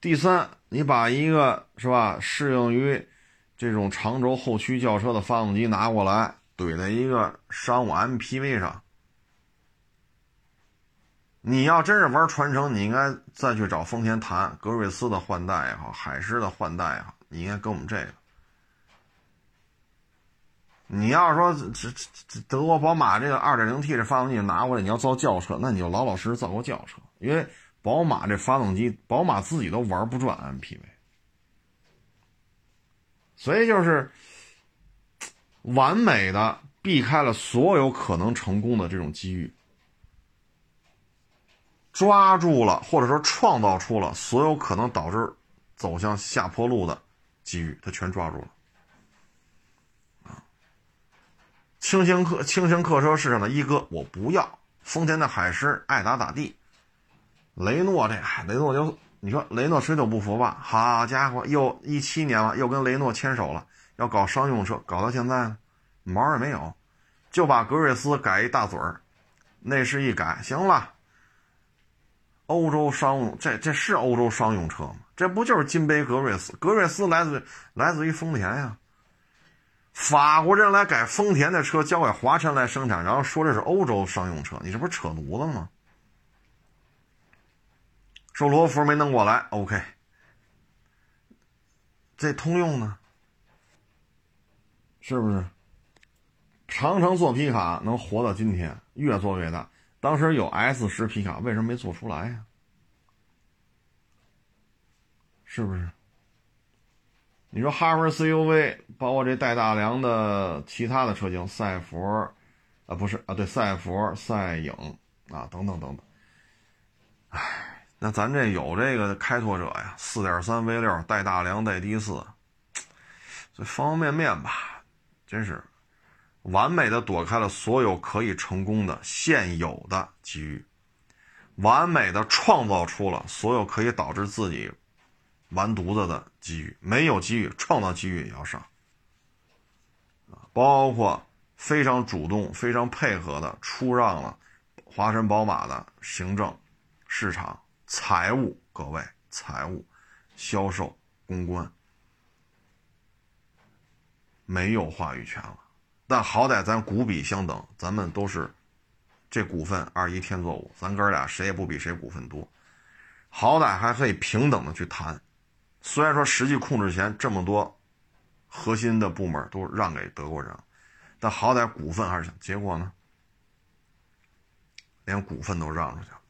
第三，你把一个是吧适应于这种长轴后驱轿车的发动机拿过来怼在一个商务 MPV 上，你要真是玩传承，你应该再去找丰田谈格瑞斯的换代也好，海狮的换代也好，你应该跟我们这个。你要说这这德国宝马这个二点零 T 这发动机拿过来，你要造轿车，那你就老老实实造个轿车，因为宝马这发动机，宝马自己都玩不转 MPV，所以就是完美的避开了所有可能成功的这种机遇，抓住了或者说创造出了所有可能导致走向下坡路的机遇，他全抓住了。轻型客轻型客车市场的一哥，我不要丰田的海狮爱咋咋地。雷诺这，雷诺就你说雷诺谁都不服吧？好家伙，又一七年了，又跟雷诺牵手了，要搞商用车，搞到现在呢，毛也没有，就把格瑞斯改一大嘴儿，内饰一改，行了。欧洲商用，这这是欧洲商用车吗？这不就是金杯格瑞斯？格瑞斯来自来自于丰田呀。法国人来改丰田的车，交给华晨来生产，然后说这是欧洲商用车，你这不是扯犊子吗？说罗孚没弄过来，OK。这通用呢？是不是？长城做皮卡能活到今天，越做越大。当时有 S 十皮卡，为什么没做出来呀？是不是？你说哈弗 CUV，包括这带大梁的其他的车型，赛佛，啊不是啊，对，赛佛、赛影啊等等等等。唉，那咱这有这个开拓者呀，四点三 V 六带大梁带低四，这方方面面吧，真是。完美的躲开了所有可以成功的现有的机遇，完美的创造出了所有可以导致自己完犊子的机遇。没有机遇，创造机遇也要上！包括非常主动、非常配合的出让了华晨宝马的行政、市场、财务，各位财务、销售、公关没有话语权了。但好歹咱股比相等，咱们都是这股份二一天作五，咱哥俩谁也不比谁股份多，好歹还可以平等的去谈。虽然说实际控制权这么多，核心的部门都让给德国人，但好歹股份还是结果呢，连股份都让出去了。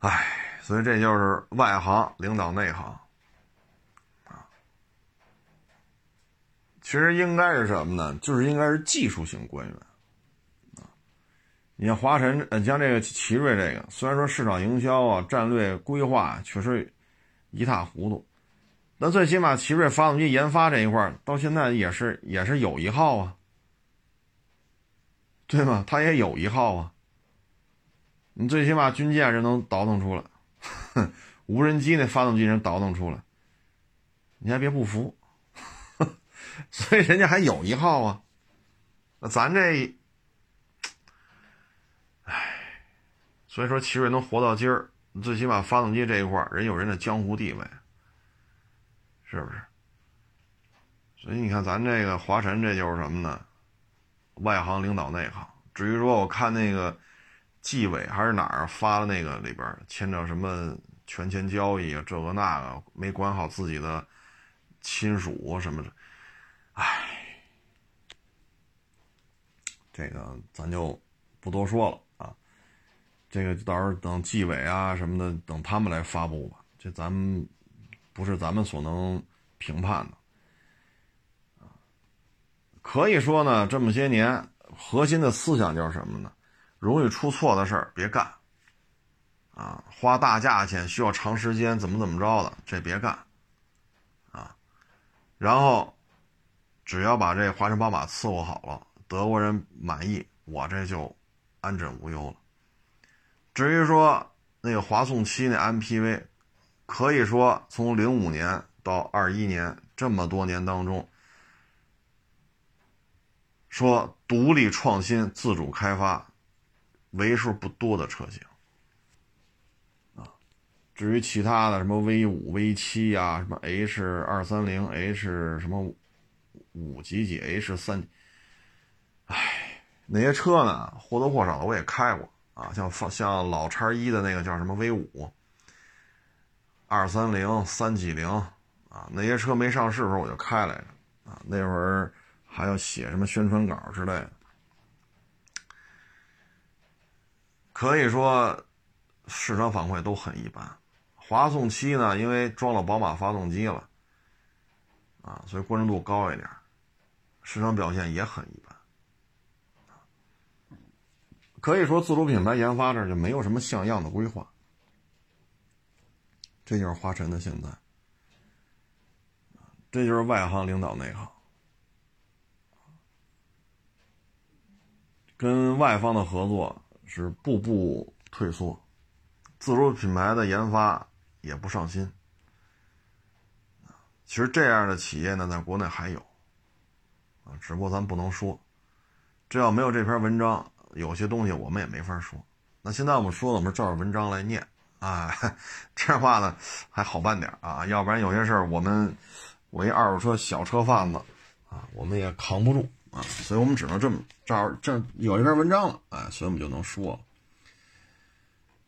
唉，所以这就是外行领导内行啊。其实应该是什么呢？就是应该是技术型官员，你像华晨，呃，像这个奇瑞这个，虽然说市场营销啊、战略规划确实一塌糊涂，那最起码奇瑞发动机研发这一块到现在也是也是有一号啊，对吗？它也有一号啊，你最起码军舰人能倒腾出来，无人机那发动机人倒腾出来，你还别不服。所以人家还有一号啊，那咱这，唉，所以说奇瑞能活到今儿，最起码发动机这一块人有人的江湖地位，是不是？所以你看咱这个华晨，这就是什么呢？外行领导内行。至于说我看那个纪委还是哪儿发的那个里边牵扯什么权钱交易啊，这个那个没管好自己的亲属什么的。唉，这个咱就不多说了。这个到时候等纪委啊什么的，等他们来发布吧。这咱们不是咱们所能评判的可以说呢，这么些年核心的思想就是什么呢？容易出错的事儿别干啊，花大价钱需要长时间怎么怎么着的，这别干啊。然后。只要把这华晨宝马伺候好了，德国人满意，我这就安枕无忧了。至于说那个华颂七那 MPV，可以说从零五年到二一年这么多年当中，说独立创新、自主开发，为数不多的车型啊。至于其他的什么 V 五、V 七呀，什么 H 二三零、H 什么。五几几 H 三，唉，那些车呢？或多或少的我也开过啊，像像老叉一的那个叫什么 V 五、二三零、三几零啊，那些车没上市的时候我就开来着啊，那会儿还要写什么宣传稿之类的，可以说市场反馈都很一般。华颂七呢，因为装了宝马发动机了啊，所以关注度高一点。市场表现也很一般，可以说自主品牌研发这就没有什么像样的规划，这就是华晨的现在，这就是外行领导内行，跟外方的合作是步步退缩，自主品牌的研发也不上心。其实这样的企业呢，在国内还有，啊，只不过咱不能说。这要没有这篇文章，有些东西我们也没法说。那现在我们说了，我们照着文章来念啊，这话呢还好办点啊。要不然有些事儿，我们我一二手车小车贩子啊，我们也扛不住啊，所以我们只能这么照这有一篇文章了，哎，所以我们就能说。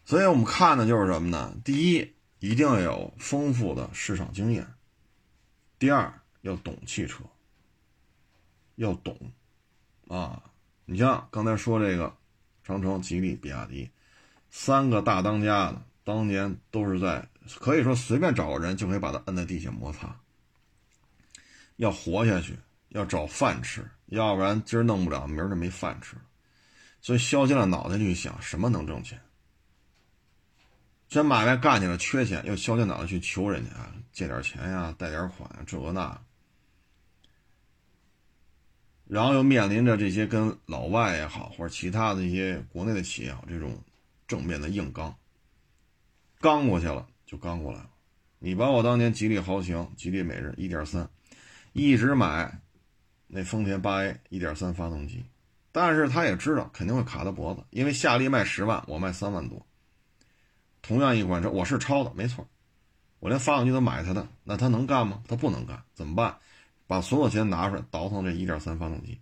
所以我们看的就是什么呢？第一，一定要有丰富的市场经验。第二要懂汽车，要懂，啊，你像刚才说这个长城、吉利、比亚迪三个大当家的，当年都是在可以说随便找个人就可以把他摁在地下摩擦。要活下去，要找饭吃，要不然今儿弄不了，明儿就没饭吃。所以削尖了脑袋去想什么能挣钱。这买卖干起来缺钱，又削尖脑袋去求人家借点钱呀，贷点款呀，这个那，然后又面临着这些跟老外也好，或者其他的一些国内的企业好这种正面的硬刚，刚过去了就刚过来了。你把我当年吉利豪情、吉利美日一点三，一直买那丰田八 A 一点三发动机，但是他也知道肯定会卡他脖子，因为夏利卖十万，我卖三万多。同样一款车，我是抄的，没错。我连发动机都买他的，那他能干吗？他不能干，怎么办？把所有钱拿出来倒腾这1.3发动机，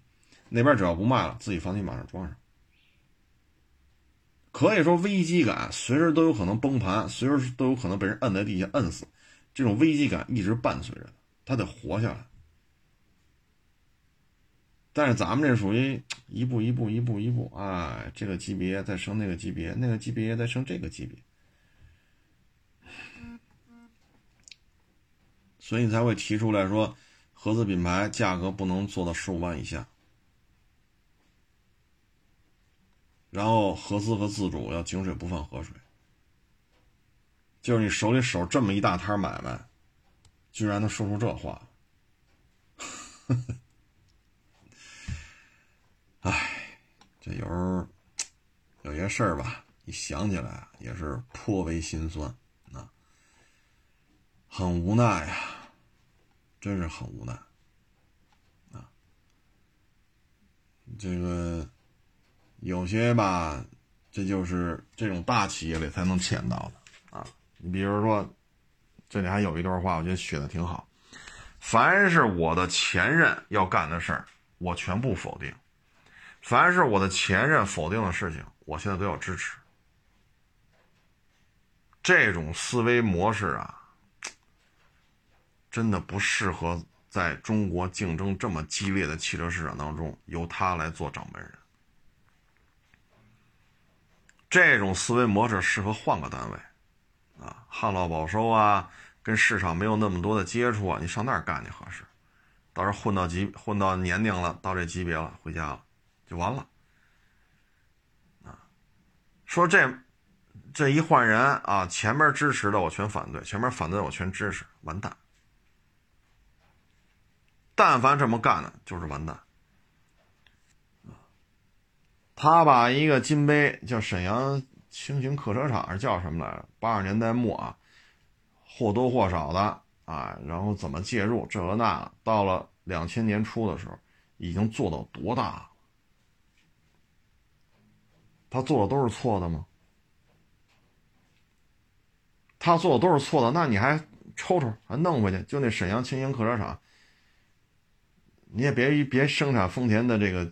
那边只要不卖了，自己发动机马上装上。可以说危机感，随时都有可能崩盘，随时都有可能被人摁在地下摁死。这种危机感一直伴随着他，他得活下来。但是咱们这属于一步一步一步一步，哎，这个级别再升那个级别，那个级别再升这个级别。所以才会提出来说，合资品牌价格不能做到十五万以下，然后合资和自主要井水不犯河水。就是你手里守这么一大摊买卖，居然能说出这话，唉，这有时候有些事儿吧，一想起来也是颇为心酸啊，很无奈呀。真是很无奈，啊，这个有些吧，这就是这种大企业里才能见到的啊。你比如说，这里还有一段话，我觉得写的挺好：凡是我的前任要干的事儿，我全部否定；凡是我的前任否定的事情，我现在都要支持。这种思维模式啊。真的不适合在中国竞争这么激烈的汽车市场当中由他来做掌门人。这种思维模式适合换个单位，啊，旱涝保收啊，跟市场没有那么多的接触啊，你上那儿干去合适。到时候混到级混到年龄了，到这级别了，回家了就完了。啊，说这这一换人啊，前面支持的我全反对，前面反对我全支持，完蛋。但凡这么干的，就是完蛋。他把一个金杯叫沈阳轻型客车厂是叫什么来着？八十年代末啊，或多或少的啊，然后怎么介入这个那，到了两千年初的时候，已经做到多大了？他做的都是错的吗？他做的都是错的，那你还抽抽，还弄回去？就那沈阳轻型客车厂。你也别别生产丰田的这个，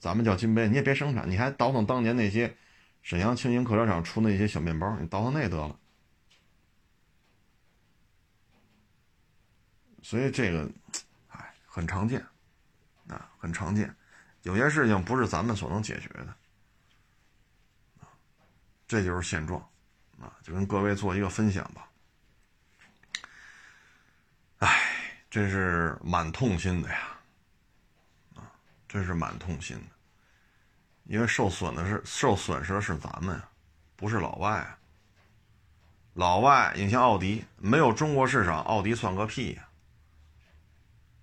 咱们叫金杯，你也别生产，你还倒腾当年那些沈阳轻型客车厂出那些小面包，你倒腾那得了。所以这个，哎，很常见，啊，很常见，有些事情不是咱们所能解决的，这就是现状，啊，就跟各位做一个分享吧。哎，真是蛮痛心的呀。真是蛮痛心的，因为受损的是受损失的是咱们呀，不是老外啊。老外，你像奥迪，没有中国市场，奥迪算个屁呀！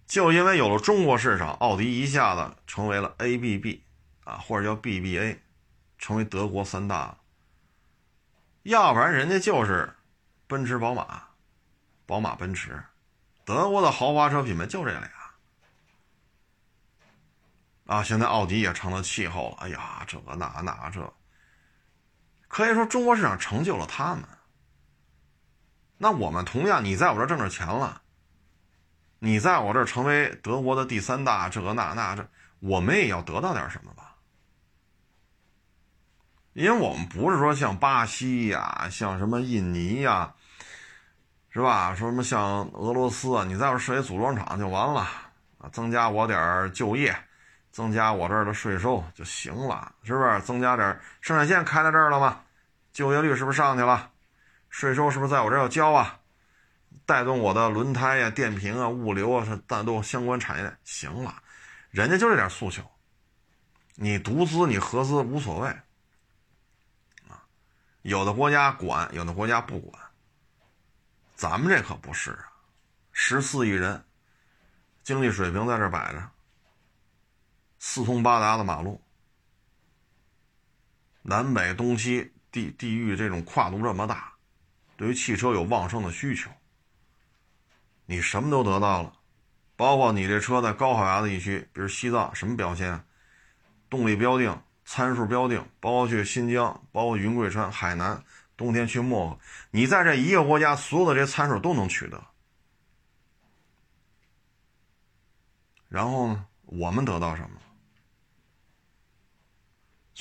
就因为有了中国市场，奥迪一下子成为了 ABB 啊啊，或者叫 BBA，成为德国三大。要不然人家就是奔驰、宝马，宝马、奔驰，德国的豪华车品牌就这俩。啊，现在奥迪也成了气候了。哎呀，这个那那这，可以说中国市场成就了他们。那我们同样，你在我这挣着钱了，你在我这成为德国的第三大，这个那那这，我们也要得到点什么吧？因为我们不是说像巴西呀，像什么印尼呀，是吧？说什么像俄罗斯啊，你在我设一组装厂就完了，增加我点就业，增加我这儿的税收就行了，是不是？增加点生产线开在这儿了吗？就业率是不是上去了？税收是不是在我这要交啊？带动我的轮胎呀、电瓶啊、物流啊，是带动相关产业。行了，人家就这点诉求，你独资你合资无所谓啊。有的国家管，有的国家不管。咱们这可不是啊，十四亿人，经济水平在这摆着，四通八达的马路，南北东西地地域这种跨度这么大。对于汽车有旺盛的需求，你什么都得到了，包括你这车在高海拔的地区，比如西藏，什么表现？动力标定、参数标定，包括去新疆，包括云贵川、海南，冬天去漠河，你在这一个国家，所有的这些参数都能取得。然后呢，我们得到什么？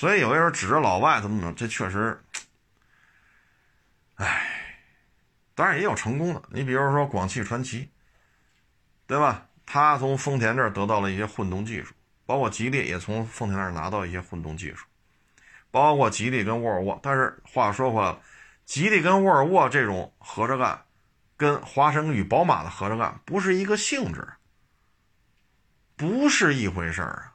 所以有些人指着老外怎么怎么，这确实，唉。当然也有成功的，你比如说广汽传祺，对吧？他从丰田这儿得到了一些混动技术，包括吉利也从丰田那儿拿到一些混动技术，包括吉利跟沃尔沃。但是话说回来，吉利跟沃尔沃这种合着干，跟华晨与宝马的合着干不是一个性质，不是一回事儿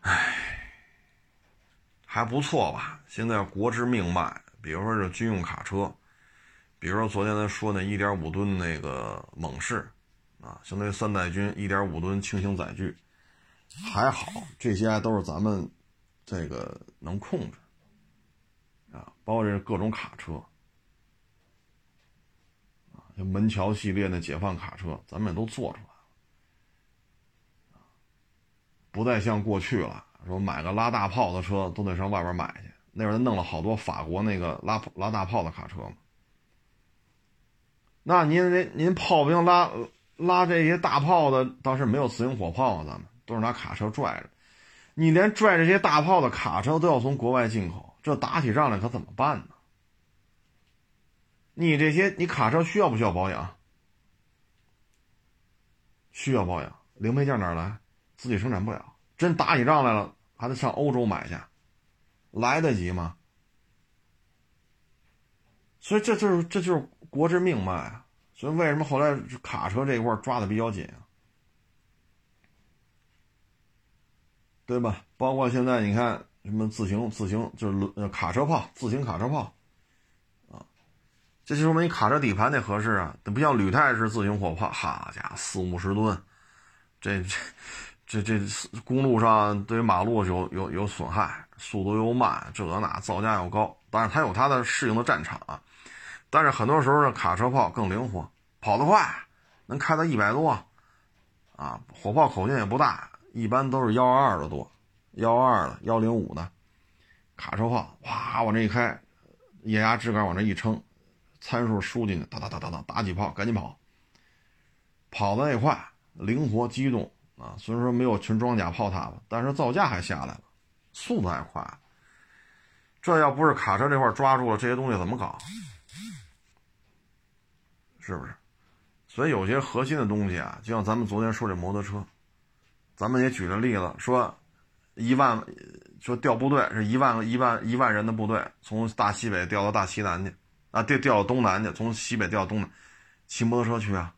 啊！唉。还不错吧？现在国之命脉，比如说这军用卡车，比如说昨天咱说那一点五吨那个猛士，啊，相当于三代军一点五吨轻型载具，还好，这些都是咱们这个能控制，啊，包括这各种卡车，啊，像门桥系列的解放卡车，咱们也都做出来了，不再像过去了。说买个拉大炮的车都得上外边买去，那会儿弄了好多法国那个拉拉大炮的卡车嘛。那您您您炮兵拉拉这些大炮的，倒是没有自行火炮啊，咱们都是拿卡车拽着。你连拽这些大炮的卡车都要从国外进口，这打起仗来可怎么办呢？你这些你卡车需要不需要保养？需要保养，零配件哪来？自己生产不了。真打起仗来了，还得上欧洲买去，来得及吗？所以这就是这就是国之命脉啊！所以为什么后来卡车这一块抓的比较紧啊？对吧？包括现在你看什么自行自行就是轮卡车炮，自行卡车炮，啊，这就说明你卡车底盘得合适啊，它不像铝钛式自行火炮，好家伙，四五十吨，这这。这这公路上对于马路有有有损害，速度又慢，这那造价又高。当然它有它的适应的战场，啊但是很多时候呢，卡车炮更灵活，跑得快，能开到一百多，啊，火炮口径也不大，一般都是幺二二的多，幺二的、幺零五的，卡车炮，哇，往这一开，液压支杆往这一撑，参数输进去，哒哒哒哒哒，打几炮，赶紧跑，跑得也快，灵活机动。啊，虽然说没有全装甲炮塔了，但是造价还下来了，速度还快。这要不是卡车这块抓住了这些东西，怎么搞？是不是？所以有些核心的东西啊，就像咱们昨天说这摩托车，咱们也举了例子，说一万，说调部队是一万个一万一万人的部队，从大西北调到大西南去，啊，调调到东南去，从西北调到东南，骑摩托车去啊。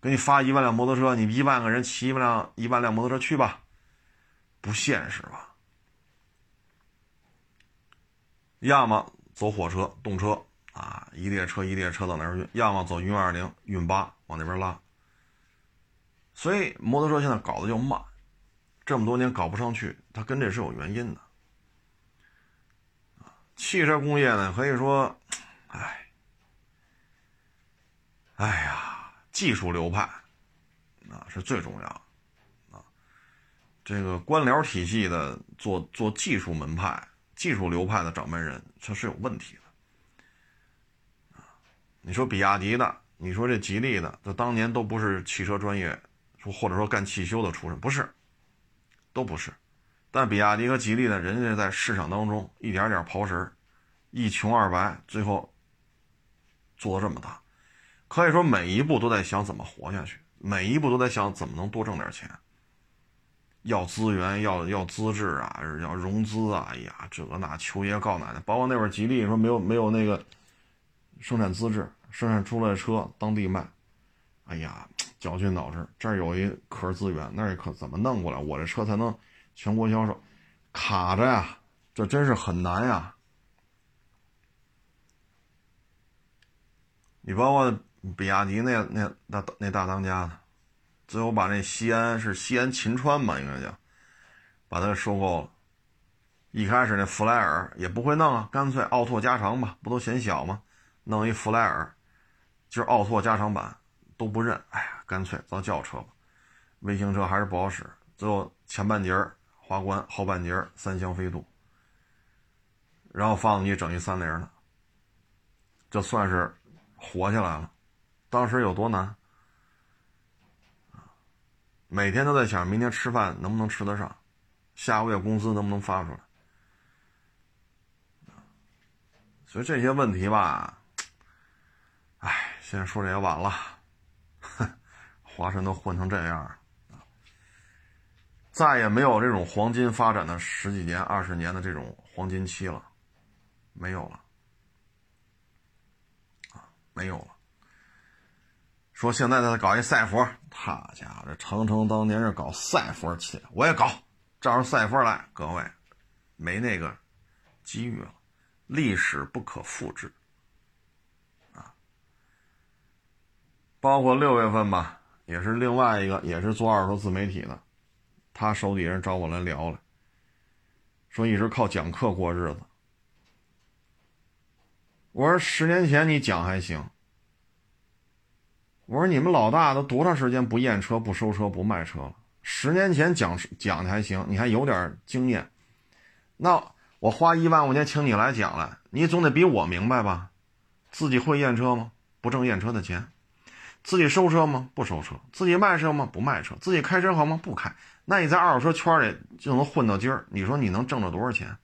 给你发一万辆摩托车，你一万个人骑一万辆一万辆摩托车去吧，不现实吧？要么走火车、动车啊，一列车一列车到那儿去？要么走运二零、运八往那边拉。所以摩托车现在搞得就慢，这么多年搞不上去，它跟这是有原因的。汽车工业呢，可以说，哎，哎呀，技术流派啊是最重要啊。这个官僚体系的做做技术门派、技术流派的掌门人，他是有问题的啊。你说比亚迪的，你说这吉利的，这当年都不是汽车专业，说或者说干汽修的出身，不是，都不是。但比亚迪和吉利呢，人家在市场当中一点点刨食一穷二白，最后做这么大，可以说每一步都在想怎么活下去，每一步都在想怎么能多挣点钱。要资源，要要资质啊，要融资啊，哎呀，这个那求爷告奶奶。包括那会儿吉利说没有没有那个生产资质，生产出来的车当地卖，哎呀，绞尽脑汁。这儿有一壳资源，那儿可怎么弄过来，我这车才能全国销售？卡着呀，这真是很难呀。你包括比亚迪那那那那大当家的，最后把那西安是西安秦川吧，应该叫，把它收购了。一开始那弗莱尔也不会弄啊，干脆奥拓加长吧，不都嫌小吗？弄一弗莱尔，就是奥拓加长版都不认。哎呀，干脆造轿车吧，微型车还是不好使。最后前半截花冠，后半截三厢飞度，然后发动机整一三菱的，这算是。活下来了，当时有多难每天都在想明天吃饭能不能吃得上，下个月工资能不能发出来。所以这些问题吧，哎，现在说这也晚了，哼华晨都混成这样再也没有这种黄金发展的十几年、二十年的这种黄金期了，没有了。没有了。说现在在搞一赛佛，他家伙这长城当年是搞赛佛去，我也搞，照着赛佛来。各位，没那个机遇了，历史不可复制啊。包括六月份吧，也是另外一个，也是做二手自媒体的，他手底下人找我来聊了，说一直靠讲课过日子。我说十年前你讲还行。我说你们老大都多长时间不验车、不收车、不卖车了？十年前讲讲的还行，你还有点经验。那我花一万块钱请你来讲了，你总得比我明白吧？自己会验车吗？不挣验车的钱。自己收车吗？不收车。自己卖车吗？不卖车。自己开车好吗？不开。那你在二手车圈里就能混到今儿？你说你能挣着多少钱？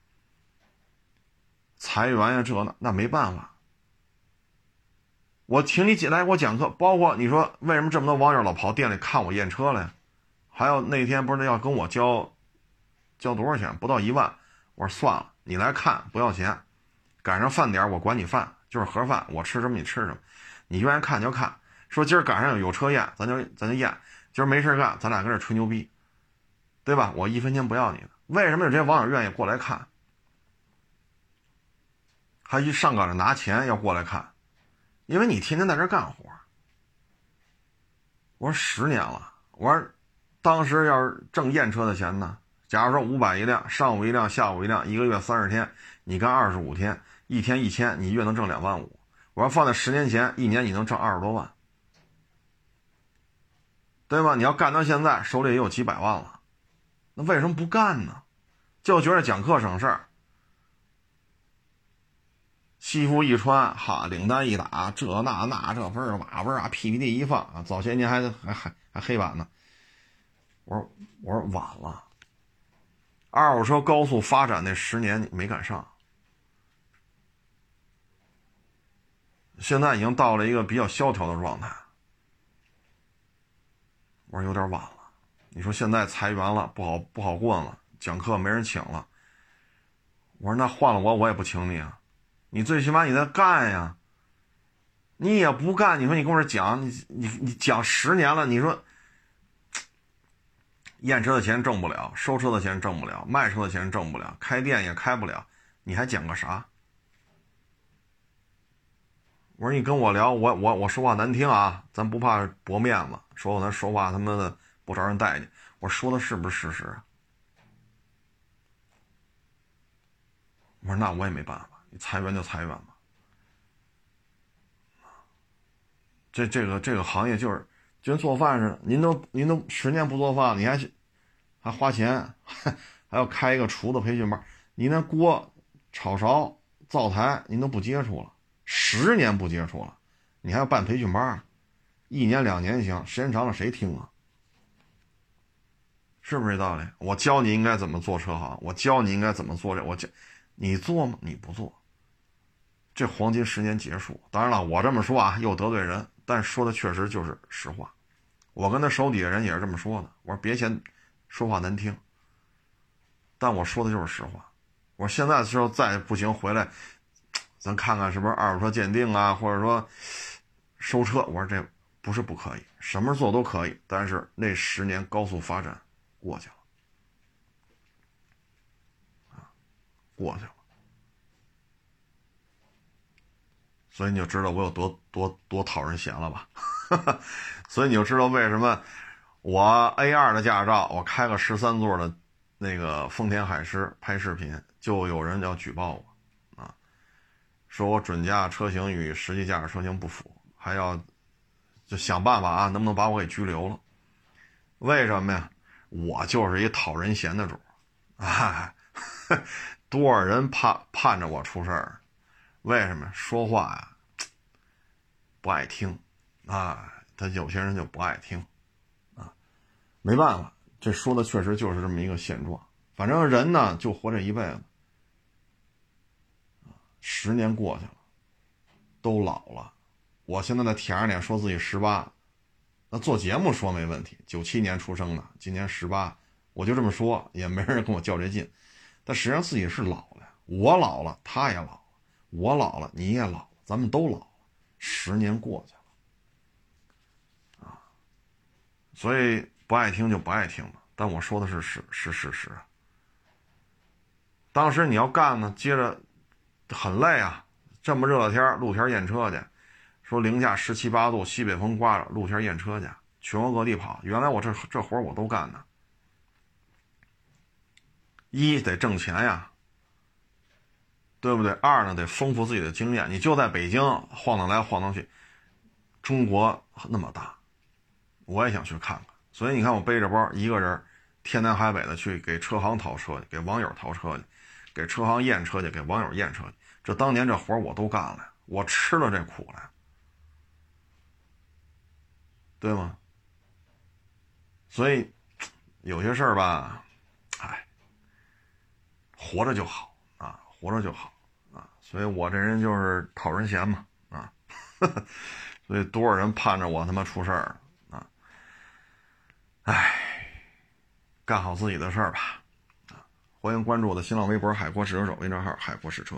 裁员呀，这那那没办法。我请你进来给我讲课，包括你说为什么这么多网友老跑店里看我验车来，还有那天不是要跟我交，交多少钱？不到一万。我说算了，你来看不要钱，赶上饭点我管你饭，就是盒饭，我吃什么你吃什么，你愿意看就看。说今儿赶上有车验，咱就咱就验。今儿没事干，咱俩搁这吹牛逼，对吧？我一分钱不要你的。为什么有这些网友愿意过来看？还一上岗着拿钱要过来看，因为你天天在这干活。我说十年了，我说当时要是挣验车的钱呢？假如说五百一辆，上午一辆，下午一辆，一个月三十天，你干二十五天，一天一千，你月能挣两万五。我要放在十年前，一年你能挣二十多万，对吧？你要干到现在，手里也有几百万了，那为什么不干呢？就觉得讲课省事儿。西服一穿，哈，领带一打，这那那这味儿瓦味儿啊，PPT 一放啊，早些年还还还还黑板呢。我说我说晚了，二手车高速发展那十年你没赶上，现在已经到了一个比较萧条的状态。我说有点晚了，你说现在裁员了，不好不好过了，讲课没人请了。我说那换了我，我也不请你啊。你最起码你在干呀，你也不干，你说你跟我这讲，你你你讲十年了，你说验车的钱挣不了，收车的钱挣不了，卖车的钱挣不了，开店也开不了，你还讲个啥？我说你跟我聊，我我我说话难听啊，咱不怕驳面子，说我咱说话他妈的不招人待见。我说的是不是事实？我说那我也没办法，裁员就裁员吧。这这个这个行业就是，就跟做饭似的，您都您都十年不做饭，你还还花钱，还要开一个厨子培训班，你那锅、炒勺、灶台您都不接触了，十年不接触了，你还要办培训班，一年两年行，时间长了谁听啊？是不是这道理？我教你应该怎么做车行，我教你应该怎么做这，我教你做吗？你不做，这黄金十年结束。当然了，我这么说啊，又得罪人，但说的确实就是实话。我跟他手底下人也是这么说的，我说别嫌说话难听，但我说的就是实话。我说现在的时候再不行，回来咱看看是不是二手车鉴定啊，或者说收车。我说这不是不可以，什么做都可以，但是那十年高速发展。过去了，啊，过去了，所以你就知道我有多多多讨人嫌了吧？所以你就知道为什么我 A 二的驾照，我开个十三座的那个丰田海狮拍视频，就有人要举报我，啊，说我准驾车型与实际驾驶车型不符，还要就想办法啊，能不能把我给拘留了？为什么呀？我就是一讨人嫌的主，啊，多少人盼盼着我出事儿，为什么说话呀 不爱听啊？他有些人就不爱听啊，没办法，这说的确实就是这么一个现状。反正人呢就活这一辈子，十年过去了，都老了。我现在在舔着脸说自己十八。那做节目说没问题，九七年出生的，今年十八，我就这么说，也没人跟我较这劲。但实际上自己是老了，我老了，他也老，我老了，你也老了，咱们都老了。十年过去了，啊，所以不爱听就不爱听吧。但我说的是是是事实。当时你要干呢，接着很累啊，这么热的天，露天验车去。说零下十七八度，西北风刮着，露天验车去，全国各地跑。原来我这这活我都干呢。一得挣钱呀，对不对？二呢得丰富自己的经验。你就在北京晃荡来晃荡去，中国那么大，我也想去看看。所以你看，我背着包一个人，天南海北的去给车行淘车去，给网友淘车去，给车行验车去，给网友验车去。这当年这活我都干了，我吃了这苦了。对吗？所以有些事儿吧，哎，活着就好，活着就好啊。所以我这人就是讨人嫌嘛啊，所以多少人盼着我他妈出事儿啊，哎，干好自己的事儿吧啊。欢迎关注我的新浪微博“海阔试车手”微信号“海阔试车”。